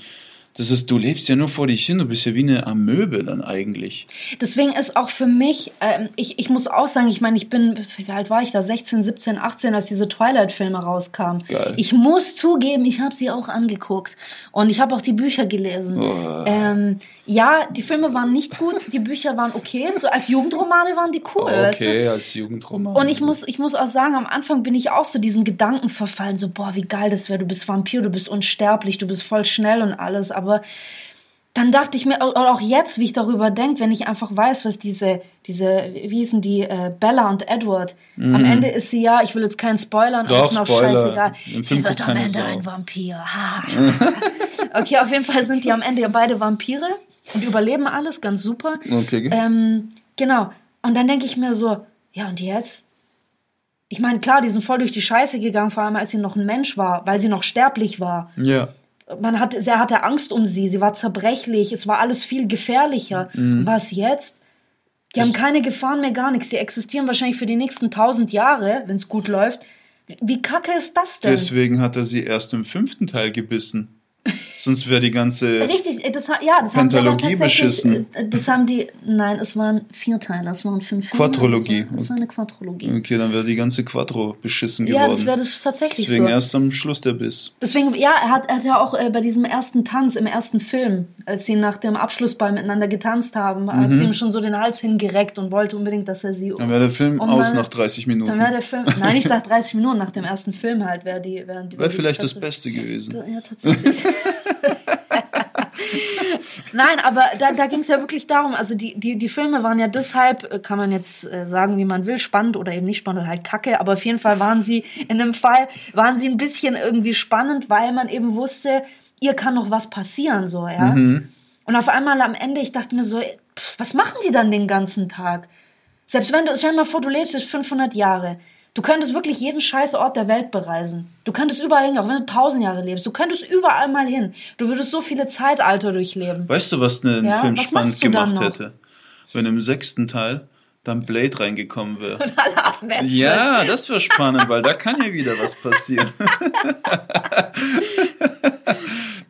das ist, du lebst ja nur vor dich hin, du bist ja wie eine Amöbe dann eigentlich. Deswegen ist auch für mich, ähm, ich, ich muss auch sagen, ich meine, ich bin, wie alt war ich da? 16, 17, 18, als diese Twilight-Filme rauskamen. Geil. Ich muss zugeben, ich habe sie auch angeguckt. Und ich habe auch die Bücher gelesen. Oh. Ähm, ja, die Filme waren nicht gut, die Bücher waren okay. So als Jugendromane waren die cool. Okay, weißt du? als Jugendromane. Und ich muss, ich muss auch sagen, am Anfang bin ich auch so diesem Gedanken verfallen, so, boah, wie geil das wäre, du bist Vampir, du bist unsterblich, du bist voll schnell und alles. Aber aber dann dachte ich mir, auch jetzt, wie ich darüber denke, wenn ich einfach weiß, was diese, diese, wie hießen die, äh, Bella und Edward, mm. am Ende ist sie ja, ich will jetzt keinen spoilern, Doch, ist mir auch scheißegal. Sie wird am Ende ein Vampir. okay, auf jeden Fall sind die am Ende ja beide Vampire und überleben alles, ganz super. Okay. Ähm, genau. Und dann denke ich mir so, ja und jetzt? Ich meine, klar, die sind voll durch die Scheiße gegangen, vor allem als sie noch ein Mensch war, weil sie noch sterblich war. Ja man hatte, er hatte Angst um sie, sie war zerbrechlich, es war alles viel gefährlicher. Mhm. Was jetzt? Die das haben keine Gefahren mehr, gar nichts. Die existieren wahrscheinlich für die nächsten tausend Jahre, wenn es gut läuft. Wie kacke ist das denn? Deswegen hat er sie erst im fünften Teil gebissen. Sonst wäre die ganze Richtig, das, ja, das Pentalogie haben beschissen. Äh, das haben die, nein, es waren vier Teile, es waren fünf Filme. Quadrologie. Es war, war, eine Quadrologie. Okay, dann wäre die ganze Quadro beschissen geworden. Ja, das wäre das tatsächlich Deswegen so. erst am Schluss der Biss. Deswegen, ja, er hat, er hat ja auch äh, bei diesem ersten Tanz, im ersten Film, als sie nach dem Abschlussball miteinander getanzt haben, mhm. hat sie ihm schon so den Hals hingereckt und wollte unbedingt, dass er sie um, Dann wäre der Film um aus nach 30 Minuten. Dann wäre der Film, nein, nicht nach 30 Minuten, nach dem ersten Film halt, wäre die... Wär Wäre vielleicht das Beste gewesen. Ja, tatsächlich. Nein, aber da, da ging es ja wirklich darum, also die, die, die Filme waren ja deshalb, äh, kann man jetzt äh, sagen, wie man will, spannend oder eben nicht spannend oder halt kacke, aber auf jeden Fall waren sie, in dem Fall, waren sie ein bisschen irgendwie spannend, weil man eben wusste, ihr kann noch was passieren, so, ja. Mhm. Und auf einmal am Ende, ich dachte mir so, pff, was machen die dann den ganzen Tag? Selbst wenn du, stell dir mal vor, du lebst jetzt 500 Jahre. Du könntest wirklich jeden scheiß Ort der Welt bereisen. Du könntest überall hin, auch wenn du tausend Jahre lebst. Du könntest überall mal hin. Du würdest so viele Zeitalter durchleben. Weißt du, was ein ja? Film was spannend gemacht hätte? Wenn im sechsten Teil dann Blade reingekommen wäre. Und alle abmetzen. Ja, das wäre spannend, weil da kann ja wieder was passieren.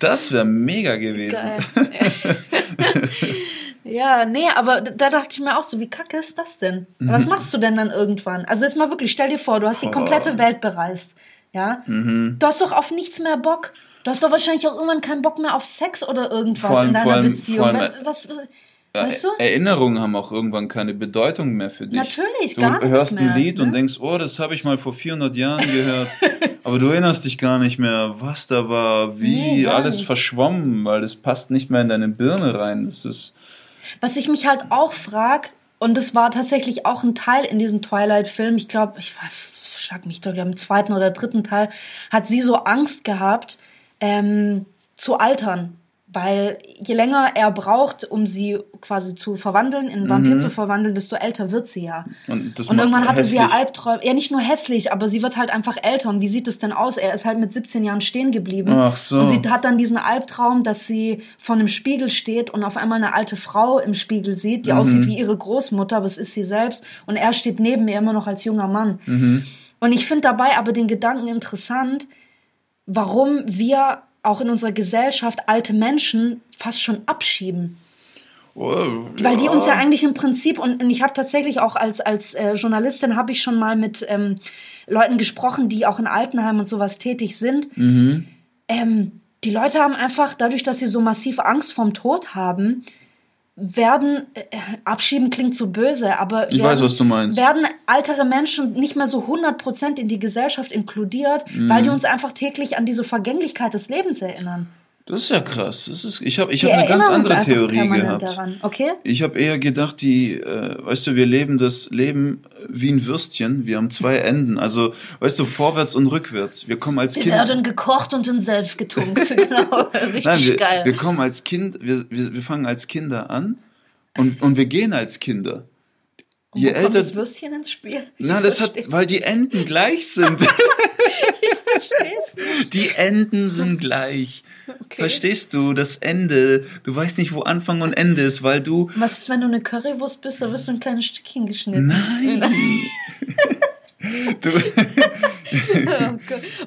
das wäre mega gewesen. Geil. Ja, nee, aber da dachte ich mir auch so, wie kacke ist das denn? Mhm. Was machst du denn dann irgendwann? Also jetzt mal wirklich, stell dir vor, du hast die komplette Welt bereist. Ja? Mhm. Du hast doch auf nichts mehr Bock. Du hast doch wahrscheinlich auch irgendwann keinen Bock mehr auf Sex oder irgendwas allem, in deiner allem, Beziehung. Allem, was, weißt du? Erinnerungen haben auch irgendwann keine Bedeutung mehr für dich. Natürlich, du gar Du hörst ein Lied ne? und denkst, oh, das habe ich mal vor 400 Jahren gehört. aber du erinnerst dich gar nicht mehr, was da war, wie nee, alles nicht. verschwommen, weil das passt nicht mehr in deine Birne rein. Das ist was ich mich halt auch frage, und das war tatsächlich auch ein Teil in diesem Twilight-Film, ich glaube, ich schlag mich doch, im zweiten oder dritten Teil, hat sie so Angst gehabt, ähm, zu altern weil je länger er braucht, um sie quasi zu verwandeln, in Vampir mhm. zu verwandeln, desto älter wird sie ja. Und, und irgendwann hatte hässlich. sie ja Albträume. Ja, nicht nur hässlich, aber sie wird halt einfach älter. Und wie sieht es denn aus? Er ist halt mit 17 Jahren stehen geblieben. Ach so. Und sie hat dann diesen Albtraum, dass sie vor einem Spiegel steht und auf einmal eine alte Frau im Spiegel sieht, die mhm. aussieht wie ihre Großmutter, aber es ist sie selbst. Und er steht neben ihr immer noch als junger Mann. Mhm. Und ich finde dabei aber den Gedanken interessant, warum wir auch in unserer Gesellschaft alte Menschen fast schon abschieben. Oh, Weil die uns ja eigentlich im Prinzip, und, und ich habe tatsächlich auch als, als äh, Journalistin, habe ich schon mal mit ähm, Leuten gesprochen, die auch in Altenheimen und sowas tätig sind. Mhm. Ähm, die Leute haben einfach, dadurch, dass sie so massiv Angst vorm Tod haben, werden, äh, abschieben klingt so böse, aber ich werden, weiß, was du meinst. werden ältere Menschen nicht mehr so 100% in die Gesellschaft inkludiert, mhm. weil die uns einfach täglich an diese Vergänglichkeit des Lebens erinnern. Das ist ja krass. Das ist, ich habe ich hab eine ganz andere Theorie gehabt. Daran. Okay? Ich habe eher gedacht, die, äh, weißt du, wir leben das Leben wie ein Würstchen. Wir haben zwei Enden. Also, weißt du, vorwärts und rückwärts. Wir kommen als wir Kind. Wir werden gekocht und in Senf getunkt. genau. Richtig Nein, wir, geil. Wir kommen als Kind, wir, wir, wir fangen als Kinder an und, und wir gehen als Kinder. Je älter, kommt das Würstchen ins Spiel? Na, das hat, weil die Enden gleich sind. ich versteh's nicht. Die Enden sind gleich. Okay. Verstehst du? Das Ende. Du weißt nicht, wo Anfang und Ende ist, weil du. Was ist, wenn du eine Currywurst bist? Da wirst du ein kleines Stückchen geschnitten. Nein. oh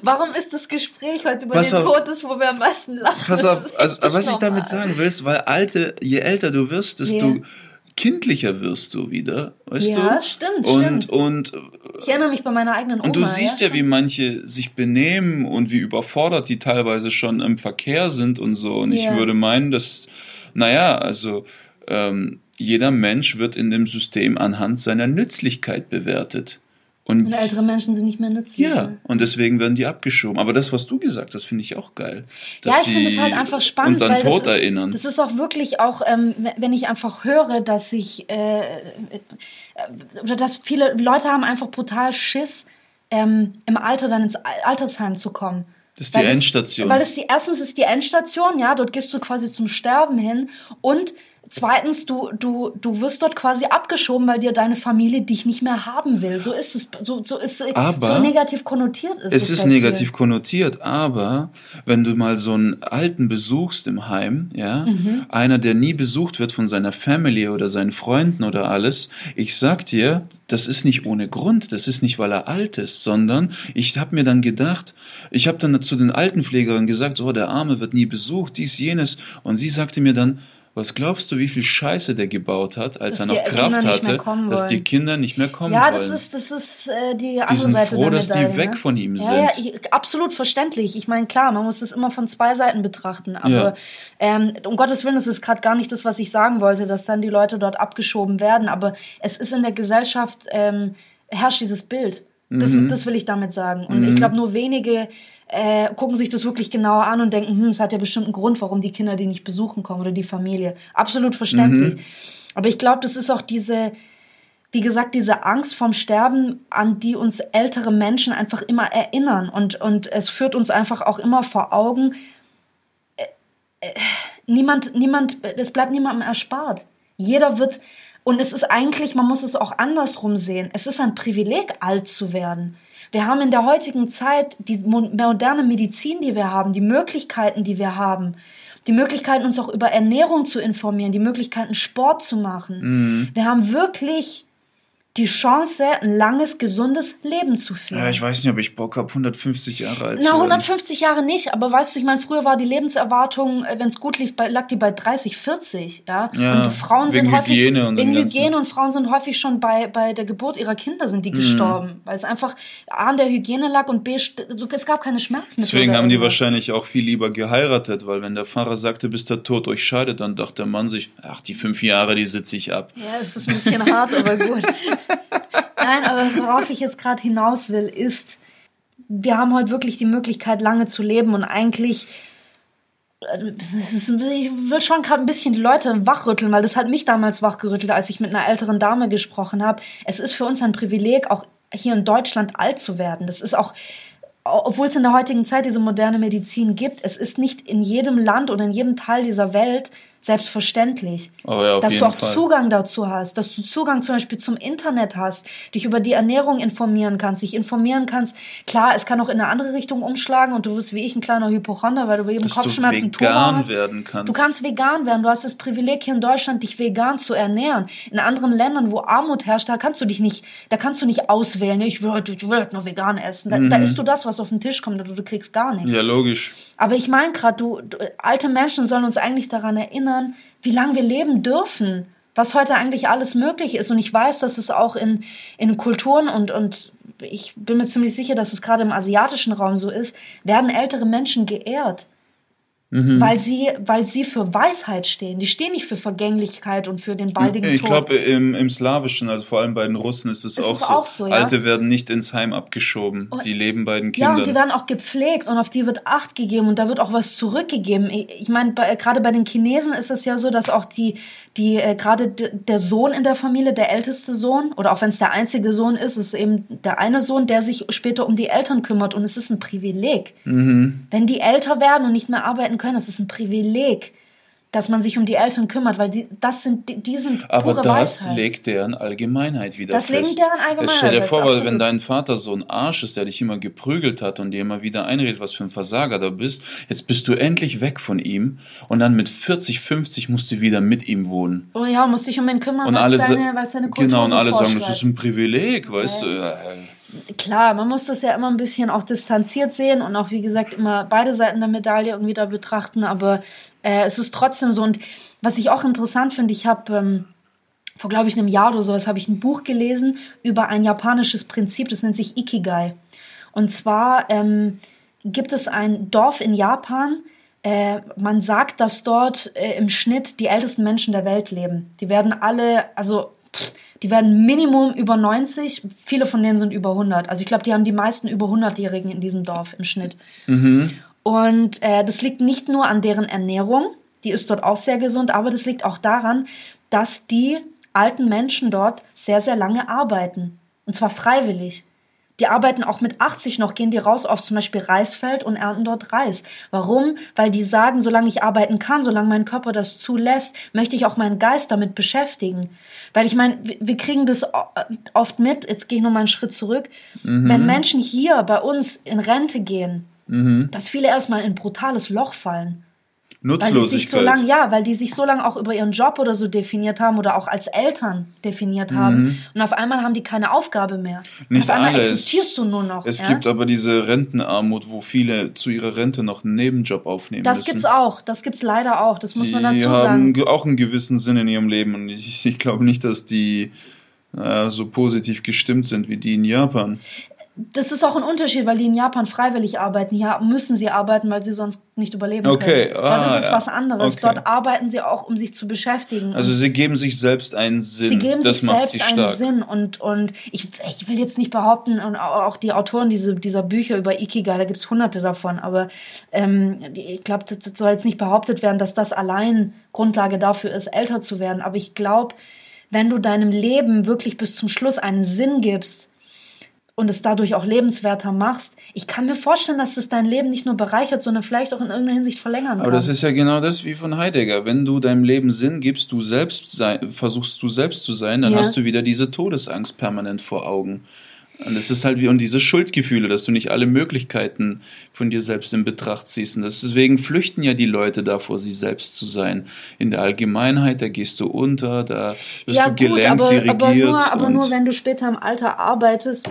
Warum ist das Gespräch heute über pass den auf, Tod, das, wo wir am meisten lachen? Pass auf, also, was ich damit sagen will, ist, weil alte, je älter du wirst, desto yeah kindlicher wirst du wieder, weißt ja, du? Ja, stimmt, und, stimmt. Und, ich erinnere mich bei meiner eigenen Oma. Und du siehst ja, ja wie manche sich benehmen und wie überfordert die teilweise schon im Verkehr sind und so. Und ja. ich würde meinen, dass, naja, also ähm, jeder Mensch wird in dem System anhand seiner Nützlichkeit bewertet. Und, und, ältere Menschen sind nicht mehr nützlich. Ja, und deswegen werden die abgeschoben. Aber das, was du gesagt hast, finde ich auch geil. Ja, ich finde es halt einfach spannend, weil Tod das, ist, das ist auch wirklich auch, ähm, wenn ich einfach höre, dass ich, äh, äh, oder dass viele Leute haben einfach brutal Schiss, ähm, im Alter dann ins Altersheim zu kommen. Das ist die Endstation. Es, weil es die, erstens ist die Endstation, ja, dort gehst du quasi zum Sterben hin und Zweitens, du, du, du wirst dort quasi abgeschoben, weil dir deine Familie dich nicht mehr haben will. So ist es, so, so ist aber so negativ konnotiert ist es. ist negativ konnotiert, aber wenn du mal so einen Alten besuchst im Heim, ja, mhm. einer, der nie besucht wird von seiner Family oder seinen Freunden oder alles, ich sag dir, das ist nicht ohne Grund, das ist nicht, weil er alt ist, sondern ich habe mir dann gedacht, ich habe dann zu den Altenpflegerinnen gesagt, so, der Arme wird nie besucht, dies, jenes, und sie sagte mir dann, was glaubst du, wie viel Scheiße der gebaut hat, als dass er noch Kraft hatte, dass die Kinder nicht mehr kommen ja, wollen? Ja, das ist, das ist äh, die andere die sind Seite froh, der dass die weg ne? von ihm ja, sind. Ja, ich, absolut verständlich. Ich meine, klar, man muss das immer von zwei Seiten betrachten. Aber ja. ähm, um Gottes Willen, das ist gerade gar nicht das, was ich sagen wollte, dass dann die Leute dort abgeschoben werden. Aber es ist in der Gesellschaft, ähm, herrscht dieses Bild. Das, mhm. das will ich damit sagen. Und mhm. ich glaube, nur wenige äh, gucken sich das wirklich genauer an und denken, hm, es hat ja bestimmt einen Grund, warum die Kinder die nicht besuchen kommen oder die Familie. Absolut verständlich. Mhm. Aber ich glaube, das ist auch diese, wie gesagt, diese Angst vom Sterben, an die uns ältere Menschen einfach immer erinnern. Und, und es führt uns einfach auch immer vor Augen, äh, äh, niemand, niemand, es bleibt niemandem erspart. Jeder wird, und es ist eigentlich, man muss es auch andersrum sehen, es ist ein Privileg, alt zu werden. Wir haben in der heutigen Zeit die moderne Medizin, die wir haben, die Möglichkeiten, die wir haben, die Möglichkeiten, uns auch über Ernährung zu informieren, die Möglichkeiten, Sport zu machen. Mhm. Wir haben wirklich die Chance, ein langes, gesundes Leben zu führen. Ja, ich weiß nicht, ob ich Bock habe, 150 Jahre alt zu Na, 150 Jahre nicht, aber weißt du, ich meine, früher war die Lebenserwartung, äh, wenn es gut lief, bei, lag die bei 30, 40, ja. ja und Frauen wegen sind häufig, Hygiene und wegen Hygiene und Frauen sind häufig schon bei, bei der Geburt ihrer Kinder sind die mhm. gestorben, weil es einfach A an der Hygiene lag und B, es gab keine Schmerzmittel. Deswegen haben die wahrscheinlich auch viel lieber geheiratet, weil wenn der Pfarrer sagte, bis der Tod euch scheidet, dann dachte der Mann sich, ach, die fünf Jahre, die sitze ich ab. Ja, es ist ein bisschen hart, aber gut. Nein, aber worauf ich jetzt gerade hinaus will, ist, wir haben heute wirklich die Möglichkeit, lange zu leben und eigentlich. Äh, ist, ich will schon gerade ein bisschen die Leute wachrütteln, weil das hat mich damals wachgerüttelt, als ich mit einer älteren Dame gesprochen habe. Es ist für uns ein Privileg, auch hier in Deutschland alt zu werden. Das ist auch, obwohl es in der heutigen Zeit diese moderne Medizin gibt, es ist nicht in jedem Land oder in jedem Teil dieser Welt selbstverständlich. Oh ja, dass du auch Fall. Zugang dazu hast, dass du Zugang zum Beispiel zum Internet hast, dich über die Ernährung informieren kannst, dich informieren kannst. Klar, es kann auch in eine andere Richtung umschlagen und du wirst wie ich ein kleiner Hypochonder, weil du jedem dass Kopfschmerzen du vegan werden kannst. Du kannst vegan werden. Du hast das Privileg hier in Deutschland, dich vegan zu ernähren. In anderen Ländern, wo Armut herrscht, da kannst du dich nicht, da kannst du nicht auswählen. Ich will heute, ich will heute nur vegan essen. Da, mhm. da isst du das, was auf den Tisch kommt, du, du kriegst gar nichts. Ja, logisch. Aber ich meine gerade, du, du, alte Menschen sollen uns eigentlich daran erinnern, wie lange wir leben dürfen, was heute eigentlich alles möglich ist. Und ich weiß, dass es auch in, in Kulturen und, und ich bin mir ziemlich sicher, dass es gerade im asiatischen Raum so ist, werden ältere Menschen geehrt. Mhm. Weil, sie, weil sie für Weisheit stehen. Die stehen nicht für Vergänglichkeit und für den baldigen ich Tod. Ich glaube, im, im Slawischen, also vor allem bei den Russen, ist es auch, so. auch so. ja? Alte werden nicht ins Heim abgeschoben. Und, die leben bei den Kindern. Ja, und die werden auch gepflegt und auf die wird Acht gegeben und da wird auch was zurückgegeben. Ich, ich meine, gerade bei den Chinesen ist es ja so, dass auch die, die äh, gerade der Sohn in der Familie, der älteste Sohn, oder auch wenn es der einzige Sohn ist, ist eben der eine Sohn, der sich später um die Eltern kümmert. Und es ist ein Privileg. Mhm. Wenn die älter werden und nicht mehr arbeiten können, es ist ein Privileg dass man sich um die Eltern kümmert, weil die, das sind, die, die sind Aber das Weisheit. legt deren Allgemeinheit wieder das fest. Das legt deren Allgemeinheit Stell dir vor, weil wenn dein Vater so ein Arsch ist, der dich immer geprügelt hat und dir immer wieder einredet, was für ein Versager du bist, jetzt bist du endlich weg von ihm und dann mit 40, 50 musst du wieder mit ihm wohnen. Oh ja, musst dich um ihn kümmern, und weil es deine, deine Kultur Genau, und alle sagen, das ist ein Privileg, weißt okay. du klar, man muss das ja immer ein bisschen auch distanziert sehen und auch, wie gesagt, immer beide Seiten der Medaille irgendwie da betrachten, aber äh, es ist trotzdem so. Und was ich auch interessant finde, ich habe ähm, vor, glaube ich, einem Jahr oder sowas, habe ich ein Buch gelesen über ein japanisches Prinzip, das nennt sich Ikigai. Und zwar ähm, gibt es ein Dorf in Japan, äh, man sagt, dass dort äh, im Schnitt die ältesten Menschen der Welt leben. Die werden alle, also pff, die werden Minimum über 90, viele von denen sind über 100. Also ich glaube, die haben die meisten über 100-Jährigen in diesem Dorf im Schnitt. Mhm. Und äh, das liegt nicht nur an deren Ernährung, die ist dort auch sehr gesund, aber das liegt auch daran, dass die alten Menschen dort sehr, sehr lange arbeiten. Und zwar freiwillig. Die arbeiten auch mit 80 noch, gehen die raus auf zum Beispiel Reisfeld und ernten dort Reis. Warum? Weil die sagen, solange ich arbeiten kann, solange mein Körper das zulässt, möchte ich auch meinen Geist damit beschäftigen. Weil ich meine, wir kriegen das oft mit, jetzt gehe ich nochmal einen Schritt zurück, mhm. wenn Menschen hier bei uns in Rente gehen, mhm. dass viele erstmal in ein brutales Loch fallen. Nutzlosigkeit. Weil die sich so lang, ja, weil die sich so lange auch über ihren Job oder so definiert haben oder auch als Eltern definiert haben. Mhm. Und auf einmal haben die keine Aufgabe mehr. Nicht auf einmal alle. existierst du nur noch. Es ja? gibt aber diese Rentenarmut, wo viele zu ihrer Rente noch einen Nebenjob aufnehmen das müssen. Das gibt's auch. Das gibt's leider auch. Das muss die man dazu sagen. Die haben auch einen gewissen Sinn in ihrem Leben. Und ich, ich glaube nicht, dass die äh, so positiv gestimmt sind wie die in Japan das ist auch ein Unterschied, weil die in Japan freiwillig arbeiten. Hier müssen sie arbeiten, weil sie sonst nicht überleben okay. können. Ah, das ist ja. was anderes. Okay. Dort arbeiten sie auch, um sich zu beschäftigen. Also sie geben sich selbst einen Sinn. Sie geben das sich selbst sie einen Sinn. Und, und ich, ich will jetzt nicht behaupten, und auch die Autoren diese, dieser Bücher über Ikigai, da gibt es hunderte davon, aber ähm, ich glaube, das soll jetzt nicht behauptet werden, dass das allein Grundlage dafür ist, älter zu werden. Aber ich glaube, wenn du deinem Leben wirklich bis zum Schluss einen Sinn gibst, und es dadurch auch lebenswerter machst, ich kann mir vorstellen, dass es dein Leben nicht nur bereichert, sondern vielleicht auch in irgendeiner Hinsicht verlängern kann. Aber das ist ja genau das wie von Heidegger. Wenn du deinem Leben Sinn gibst, du selbst sei, versuchst du selbst zu sein, dann ja. hast du wieder diese Todesangst permanent vor Augen. Und es ist halt wie, und diese Schuldgefühle, dass du nicht alle Möglichkeiten von dir selbst in Betracht ziehst. Und deswegen flüchten ja die Leute davor, sie selbst zu sein. In der Allgemeinheit, da gehst du unter, da wirst Ja, du gut, gelähmt, aber, dirigiert. aber, nur, aber nur wenn du später im Alter arbeitest,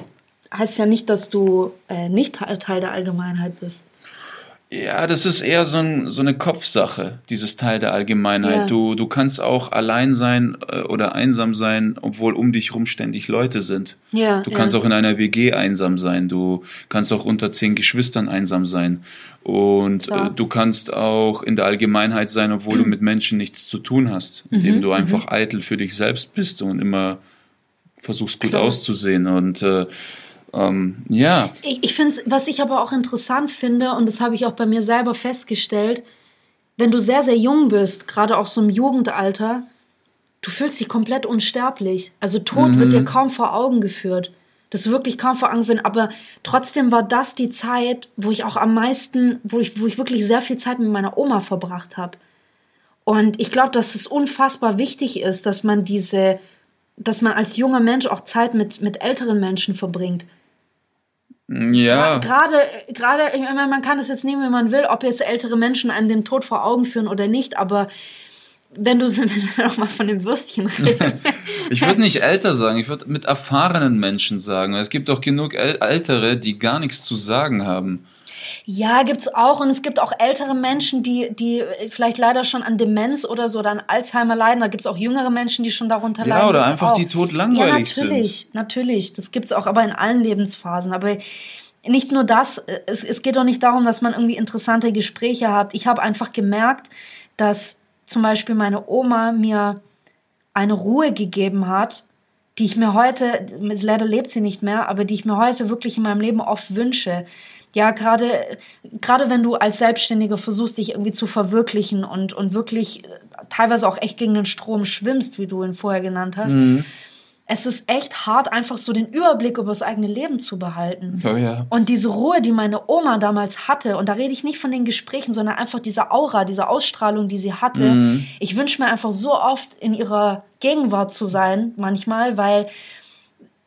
heißt ja nicht, dass du äh, nicht Teil der Allgemeinheit bist. Ja, das ist eher so, ein, so eine Kopfsache, dieses Teil der Allgemeinheit. Ja. Du, du kannst auch allein sein äh, oder einsam sein, obwohl um dich rum ständig Leute sind. Ja, Du ja. kannst auch in einer WG einsam sein. Du kannst auch unter zehn Geschwistern einsam sein. Und äh, du kannst auch in der Allgemeinheit sein, obwohl du mit Menschen nichts zu tun hast, indem Mhm, du einfach eitel für dich selbst bist und immer versuchst gut Klar. auszusehen. Und äh, ähm, ja, Ich, ich finde, was ich aber auch interessant finde, und das habe ich auch bei mir selber festgestellt, wenn du sehr, sehr jung bist, gerade auch so im Jugendalter, du fühlst dich komplett unsterblich. Also Tod wird dir kaum vor Augen geführt. Das ist wirklich kaum vor Augen geführt. Aber trotzdem war das die Zeit, wo ich auch am meisten, wo ich, wo ich wirklich sehr viel Zeit mit meiner Oma verbracht habe. Und ich glaube, dass es unfassbar wichtig ist, dass man diese, dass man als junger Mensch auch Zeit mit, mit älteren Menschen verbringt. Ja. Gerade, gerade, ich meine, man kann es jetzt nehmen, wie man will, ob jetzt ältere Menschen einem den Tod vor Augen führen oder nicht, aber wenn du noch mal von den Würstchen reden. Ich würde nicht älter sagen, ich würde mit erfahrenen Menschen sagen. Es gibt auch genug äl Ältere, die gar nichts zu sagen haben. Ja, gibt's auch und es gibt auch ältere Menschen, die, die vielleicht leider schon an Demenz oder so oder an Alzheimer leiden. Da gibt's auch jüngere Menschen, die schon darunter Ja, leiden. oder Gibt's einfach auch. die totlangweilig Ja, natürlich, natürlich. Das gibt's auch, aber in allen Lebensphasen. Aber nicht nur das, es, es geht doch nicht darum, dass man irgendwie interessante Gespräche hat. Ich habe einfach gemerkt, dass zum Beispiel meine Oma mir eine Ruhe gegeben hat, die ich mir heute, leider lebt sie nicht mehr, aber die ich mir heute wirklich in meinem Leben oft wünsche. Ja, gerade, gerade wenn du als Selbstständiger versuchst, dich irgendwie zu verwirklichen und, und wirklich äh, teilweise auch echt gegen den Strom schwimmst, wie du ihn vorher genannt hast. Es ist echt hart, einfach so den Überblick über das eigene Leben zu behalten. Oh ja. Und diese Ruhe, die meine Oma damals hatte, und da rede ich nicht von den Gesprächen, sondern einfach diese Aura, diese Ausstrahlung, die sie hatte. Mhm. Ich wünsche mir einfach so oft in ihrer Gegenwart zu sein, manchmal, weil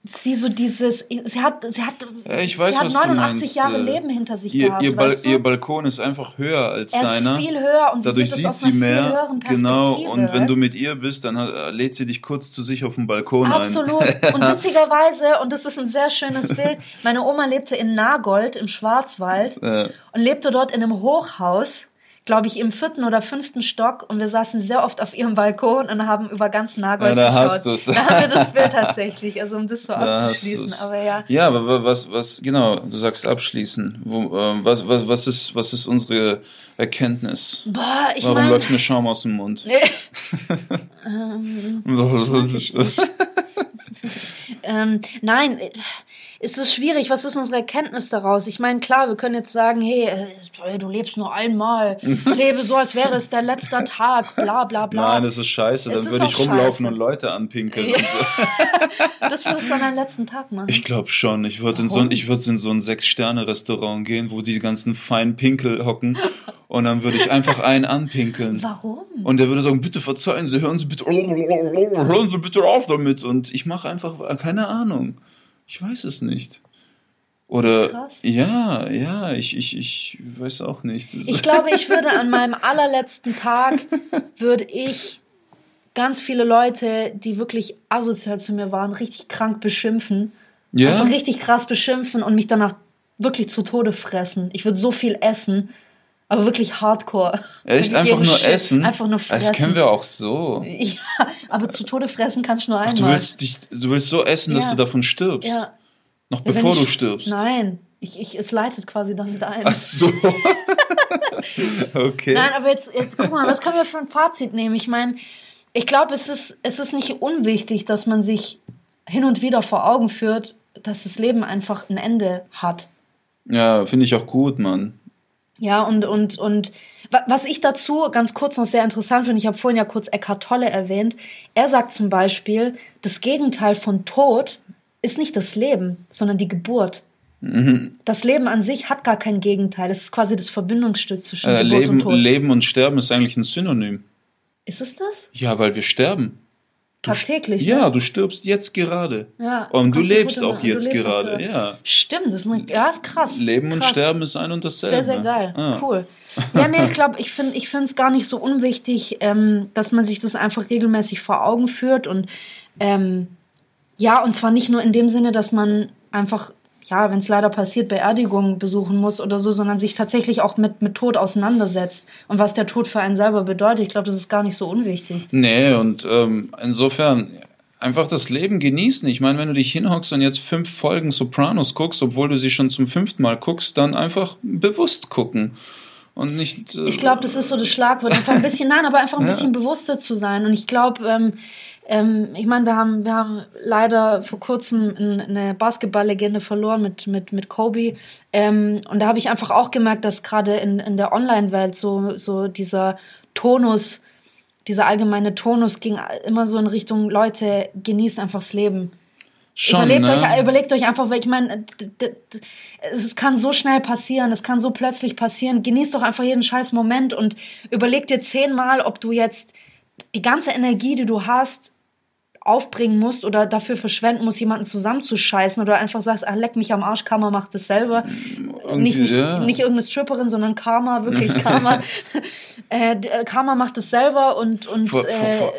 sie so dieses, sie hat, sie hat, ich weiß, sie hat was du 89 meinst, Jahre äh, Leben hinter sich Ihr, gehabt. ihr, Bal weißt du? ihr Balkon ist einfach höher als er ist deiner. viel höher und Dadurch sie sieht sieht sie mehr. Genau. Und wenn du mit ihr bist, dann hat- lädt sie dich kurz zu sich auf dem Balkon ein. Absolut. Und witzigerweise, und das ist ein sehr schönes Bild, meine Oma lebte in Nagold im Schwarzwald Äh, und lebte dort in einem Hochhaus, glaube ich, im vierten oder fünften Stock. Und wir saßen sehr oft auf ihrem Balkon und haben über ganz Nagold Ja, da geschaut. hast du's. Da haben wir das Bild tatsächlich, also um das so Da abzuschließen. Aber ja. Ja, aber wa- was, was, genau, du sagst abschließen. Wo, äh, was, was, was, ist, was ist unsere Erkenntnis? Boah, ich Warum meine. läuft mir Schaum aus dem Mund? ähm, ähm, nein, äh, es ist schwierig. Was ist unsere Erkenntnis daraus? Ich meine, klar, wir können jetzt sagen, hey, äh, du lebst nur einmal, lebe so, als wäre es dein letzter Tag, bla bla bla. Nein, das ist scheiße. Es Dann ist würde ich rumlaufen scheiße. und Leute anpinkeln. Ja. Und so. das würdest du an deinem letzten Tag machen. Ich glaube schon. Ich würde in, so, ich würd in so ein Sechs-Sterne-Restaurant gehen, wo die ganzen feinen Pinkel hocken. Und dann würde ich einfach einen anpinkeln. Warum? Und der würde sagen, bitte verzeihen Sie, hören Sie bitte, hören Sie bitte auf damit. Und ich mache einfach, keine Ahnung. Ich weiß es nicht. Oder, krass. ja, ja, ich, ich, ich weiß auch nicht. Ich glaube, ich würde an meinem allerletzten Tag, würde ich ganz viele Leute, die wirklich asozial zu mir waren, richtig krank beschimpfen. ja, Einfach richtig krass beschimpfen und mich danach wirklich zu Tode fressen. Ich würde so viel essen, aber wirklich hardcore. echt einfach nur Shit essen. Einfach nur fressen. Das können wir auch so. Ja, aber zu Tode fressen kannst du nur Ach, einmal. du willst dich, du willst so essen, dass Ja. du davon stirbst. ja. Noch bevor du ich- stirbst. Nein, ich, ich, es leitet quasi damit ein. Ach so. okay. Nein, aber jetzt, jetzt guck mal, was können wir für ein Fazit nehmen? Ich meine, ich glaube, es ist, es ist nicht unwichtig, dass man sich hin und wieder vor Augen führt, dass das Leben einfach ein Ende hat. Ja, finde ich auch gut, Mann. Ja, und, und, und wa- was ich dazu ganz kurz noch sehr interessant finde, ich habe vorhin ja kurz Eckhart Tolle erwähnt, er sagt zum Beispiel, das Gegenteil von Tod ist nicht das Leben, sondern die Geburt. Mhm. Das Leben an sich hat gar kein Gegenteil. Es ist quasi das Verbindungsstück zwischen Äh, Geburt Leben, und Tod. Leben und Sterben ist eigentlich ein Synonym. ist es das? Ja, weil wir sterben. Tagtäglich. Ja, ne? du stirbst jetzt gerade. Ja, Und du lebst auch du jetzt lebst auch gerade. gerade. Ja. Stimmt, das ist, eine, ja, ist krass. Leben und krass. Sterben ist ein und dasselbe. Sehr, sehr geil. Ah. Cool. Ja, nee, ich glaube, ich finde es gar nicht so unwichtig, ähm, dass man sich das einfach regelmäßig vor Augen führt. Und ähm, ja, und zwar nicht nur in dem Sinne, dass man einfach, ja, wenn es leider passiert, Beerdigungen besuchen muss oder so, sondern sich tatsächlich auch mit, mit Tod auseinandersetzt und was der Tod für einen selber bedeutet. Ich glaube, das ist gar nicht so unwichtig. Nee, und ähm, insofern einfach das Leben genießen. Ich meine, wenn du dich hinhockst und jetzt fünf Folgen Sopranos guckst, obwohl du sie schon zum fünften Mal guckst, dann einfach bewusst gucken. Und nicht. Äh, Ich glaube, das ist so das Schlagwort. Einfach ein bisschen, nein, aber einfach ein Ja. bisschen bewusster zu sein. Und ich glaube, ähm, ähm, ich meine, wir haben, wir haben leider vor kurzem ein- eine Basketballlegende verloren mit, mit, mit Kobe. Ähm, und da habe ich einfach auch gemerkt, dass gerade in, in der Online-Welt so, so dieser Tonus, dieser allgemeine Tonus ging immer so in Richtung, Leute, genießt einfach das Leben. schon, überlegt, ne? euch, überlegt euch einfach, weil ich meine, es kann so schnell passieren, es kann so plötzlich passieren. Genießt doch einfach jeden scheiß Moment und überleg dir zehnmal, ob du jetzt die ganze Energie, die du hast, aufbringen musst oder dafür verschwenden musst, jemanden zusammenzuscheißen oder einfach sagst, ah, leck mich am Arsch, Karma macht das selber. Irgendwie, Nicht, ja. nicht irgendeine Stripperin, sondern Karma, wirklich Karma. äh, äh, Karma macht es selber und, und Vor- äh, vor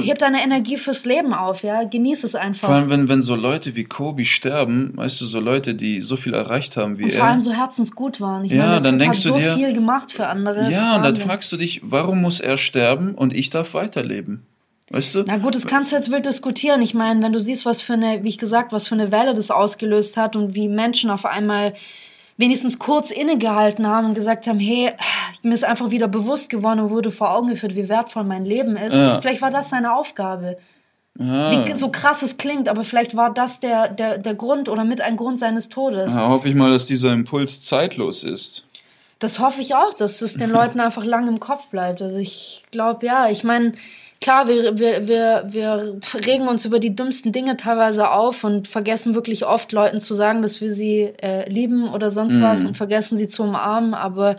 hebt deine Energie fürs Leben auf, ja. Genieß es einfach. Vor allem, wenn, wenn so Leute wie Kobe sterben, weißt du, so Leute, die so viel erreicht haben wie Und er. vor allem so herzensgut waren. Ich Ja, meine, dann denkst hat du so dir- viel gemacht für andere. ja, und dann fragst du dich, warum muss er sterben und ich darf weiterleben? Weißt du? Na gut, das kannst du jetzt wild diskutieren. Ich meine, wenn du siehst, was für eine, wie ich gesagt, was für eine Welle das ausgelöst hat und wie Menschen auf einmal wenigstens kurz innegehalten haben und gesagt haben, hey, mir ist einfach wieder bewusst geworden und wurde vor Augen geführt, wie wertvoll mein Leben ist. Ja. Vielleicht war das seine Aufgabe. ja. Wie so krass es klingt, aber vielleicht war das der, der, der Grund oder mit ein Grund seines Todes. ja, hoffe ich mal, dass dieser Impuls zeitlos ist. Das hoffe ich auch, dass es den Leuten einfach lang im Kopf bleibt. Also ich glaube, ja, ich meine, klar, wir, wir, wir, wir regen uns über die dümmsten Dinge teilweise auf und vergessen wirklich oft Leuten zu sagen, dass wir sie äh, lieben oder sonst Mhm. was und vergessen sie zu umarmen, aber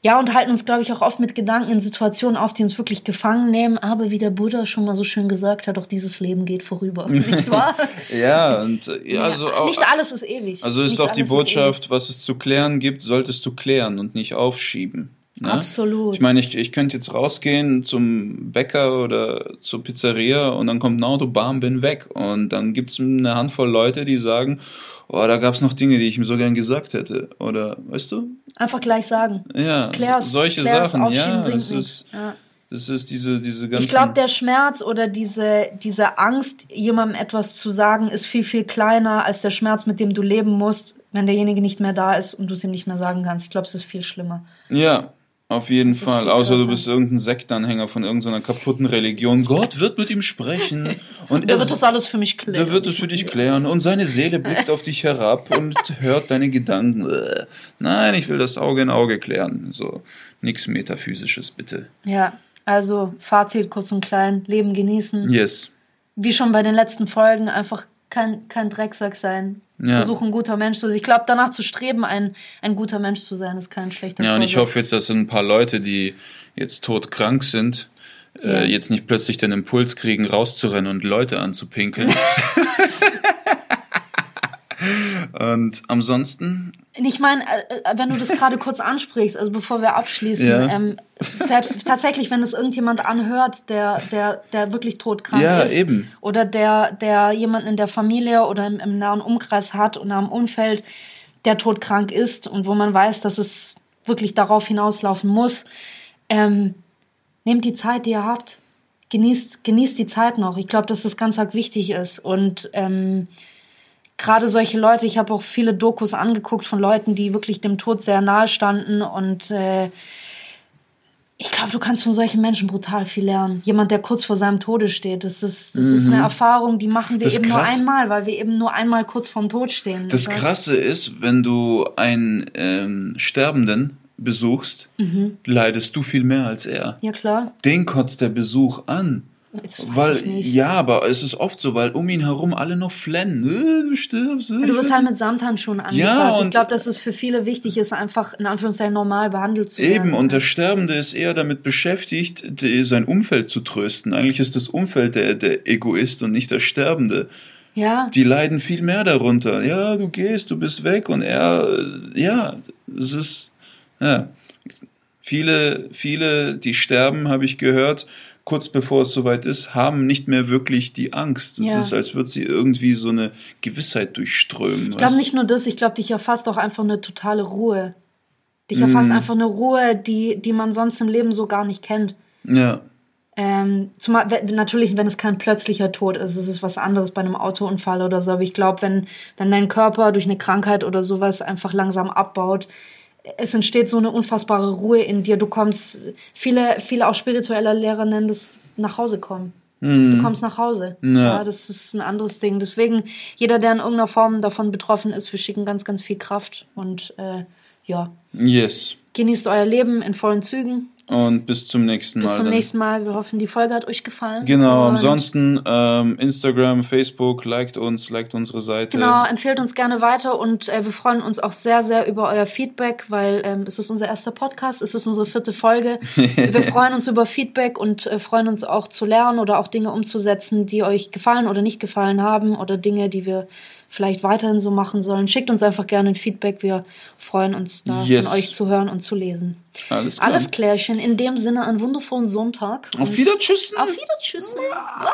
ja, und halten uns, glaube ich, auch oft mit Gedanken in Situationen auf, die uns wirklich gefangen nehmen. Aber wie der Buddha schon mal so schön gesagt hat, auch dieses Leben geht vorüber. Nicht wahr? Ja, und äh, ja, also auch. nicht alles ist ewig. Also ist Nicht auch die Botschaft, was es zu klären gibt, solltest du klären und nicht aufschieben. Ne? Absolut. Ich meine, ich, ich könnte jetzt rausgehen zum Bäcker oder zur Pizzeria und dann kommt ein Auto, bam, bin weg. Und dann gibt's eine Handvoll Leute, die sagen, oh, da gab's noch Dinge, die ich ihm so gern gesagt hätte. Oder, weißt du? Einfach gleich sagen. Ja, Klär's, solche klär's, Sachen, ja. nichts. ist, Ja. das ist diese, diese ganze. Ich glaube, der Schmerz oder diese, diese Angst, jemandem etwas zu sagen, ist viel, viel kleiner als der Schmerz, mit dem du leben musst, wenn derjenige nicht mehr da ist und du es ihm nicht mehr sagen kannst. Ich glaube, es ist viel schlimmer. Ja, auf jeden Das Fall. Außer du bist irgendein Sektanhänger von irgendeiner kaputten Religion. Gott wird mit ihm sprechen. Und er wird das alles für mich klären. Der wird es für dich klären und seine Seele blickt auf dich herab und hört deine Gedanken. Äh, Nein, ich will das Auge in Auge klären. So, nichts Metaphysisches, bitte. Ja, also Fazit kurz und klein, Leben genießen. Yes. Wie schon bei den letzten Folgen, einfach kein, kein Drecksack sein. Ja. Versuchen, ein guter Mensch zu sein. Ich glaube, danach zu streben, ein, ein guter Mensch zu sein, ist kein schlechter Ja, und ich hoffe jetzt, dass ein paar Leute, die jetzt todkrank sind, Ja. äh, jetzt nicht plötzlich den Impuls kriegen, rauszurennen und Leute anzupinkeln. und ansonsten, Ich meine, äh, äh, wenn du das gerade kurz ansprichst, also bevor wir abschließen, Ja. ähm, selbst tatsächlich, wenn es irgendjemand anhört, der, der, der wirklich todkrank Ja, ist, eben. oder der, der jemanden in der Familie oder im, im nahen Umkreis hat und am Umfeld, der todkrank ist und wo man weiß, dass es wirklich darauf hinauslaufen muss, ähm, nehmt die Zeit, die ihr habt. Genießt, genießt die Zeit noch. Ich glaube, dass das ganz arg wichtig ist. Und ähm, gerade solche Leute, ich habe auch viele Dokus angeguckt von Leuten, die wirklich dem Tod sehr nahe standen und äh, ich glaube, du kannst von solchen Menschen brutal viel lernen. Jemand, der kurz vor seinem Tode steht, das ist, das ist eine Erfahrung, die machen wir Mhm. Das eben nur krass. einmal, weil wir eben nur einmal kurz vorm Tod stehen. Das du? Krasse ist, wenn du einen ähm, Sterbenden besuchst, leidest du viel mehr als er. Ja, klar. Den kotzt der Besuch an. Weil, ich ja, aber es ist oft so, weil um ihn herum alle noch flennen. Äh, du stirbst. Äh. Du wirst halt mit Samthandschuhen Ja, angefasst. ich und- glaube, dass es für viele wichtig ist, einfach in Anführungszeichen normal behandelt zu werden. Eben, und der Sterbende ist eher damit beschäftigt, sein Umfeld zu trösten. Eigentlich ist das Umfeld der, der Egoist und nicht der Sterbende. Ja, Die leiden viel mehr darunter. Ja, du gehst, du bist weg und er, ja, es ist, ja. Viele, viele, die sterben, habe ich gehört, kurz bevor es soweit ist, haben nicht mehr wirklich die Angst. Es Ja. ist, als würde sie irgendwie so eine Gewissheit durchströmen. ich glaube nicht nur das, ich glaube, dich erfasst auch einfach eine totale Ruhe. Dich erfasst Mm. einfach eine Ruhe, die, die man sonst im Leben so gar nicht kennt. Ja, Ähm, zumal, natürlich, wenn es kein plötzlicher Tod ist, es ist was anderes bei einem Autounfall oder so. Aber ich glaube, wenn, wenn dein Körper durch eine Krankheit oder sowas einfach langsam abbaut, es entsteht so eine unfassbare Ruhe in dir. Du kommst, viele, viele auch spirituelle Lehrer nennen das nach Hause kommen. Du kommst nach Hause. Mhm. Ja. Ja. das ist ein anderes Ding. Deswegen, jeder, der in irgendeiner Form davon betroffen ist, wir schicken ganz, ganz viel Kraft und äh, ja, yes. genießt euer Leben in vollen Zügen. Und bis zum nächsten Mal. Bis zum dann. nächsten Mal. Wir hoffen, die Folge hat euch gefallen. Genau, Und ansonsten ähm, Instagram, Facebook, liked uns, liked unsere Seite. Genau, empfehlt uns gerne weiter und äh, wir freuen uns auch sehr, sehr über euer Feedback, weil ähm, es ist unser erster Podcast, es ist unsere vierte Folge. wir freuen uns über Feedback und äh, freuen uns auch zu lernen oder auch Dinge umzusetzen, die euch gefallen oder nicht gefallen haben oder Dinge, die wir vielleicht weiterhin so machen sollen. Schickt uns einfach gerne ein Feedback. Wir freuen uns da yes. von euch zu hören und zu lesen. Alles klar. Alles Klärchen. In dem Sinne einen wundervollen Sonntag. Auf Wiedertschüssen. Auf Wiedertschüssen. Ah.